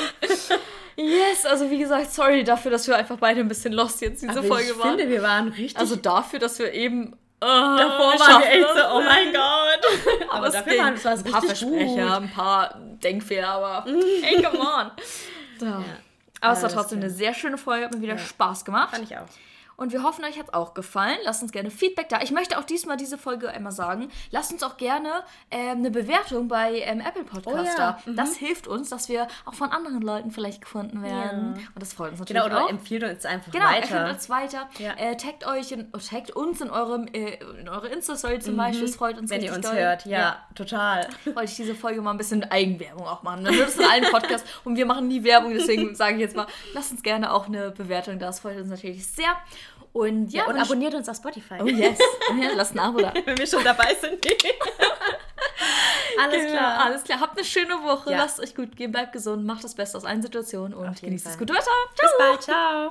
yes, also wie gesagt, sorry dafür, dass wir einfach beide ein bisschen lost jetzt diese Aber Folge ich waren. finde, wir waren richtig. also dafür, dass wir eben äh, davor waren wir echt so, oh mein Gott. [laughs] Aber, es dafür waren es ein paar Versprecher, gut. ein paar Denkfehler, aber [laughs] hey, come on. So. Aber es war trotzdem eine sehr schöne Folge, hat mir wieder Spaß gemacht. Fand ich auch. Und wir hoffen, euch hat es auch gefallen. Lasst uns gerne Feedback da. Ich möchte auch diesmal diese Folge einmal sagen. Lasst uns auch gerne ähm, eine Bewertung bei ähm, Apple Podcast Oh ja, da. Das hilft uns, dass wir auch von anderen Leuten vielleicht gefunden werden. Und das freut uns natürlich Genau, oder auch. empfiehlt uns einfach Genau, weiter. empfehlt uns weiter. Ja. Äh, taggt euch in, oh, taggt uns in eurem äh, in eure Insta-Story zum Beispiel. Das freut uns Wenn ihr uns doll. hört, ja, total. wollte ich diese Folge mal ein bisschen Eigenwerbung auch machen. Dann wird es in allen Podcasts und wir machen nie Werbung, deswegen [laughs] sage ich jetzt mal, lasst uns gerne auch eine Bewertung da. Das freut uns natürlich sehr. Und ja, und wünsch- abonniert uns auf Spotify. Oh yes. Ja, lasst ein Abo da. [laughs] Wenn wir schon dabei sind. [laughs] Alles Genau, klar. Alles klar. Habt eine schöne Woche. Ja. Lasst euch gut gehen. Bleibt gesund. Macht das Beste aus allen Situationen und genießt Fall. das gute Wetter. Ciao. Bis bald. Ciao.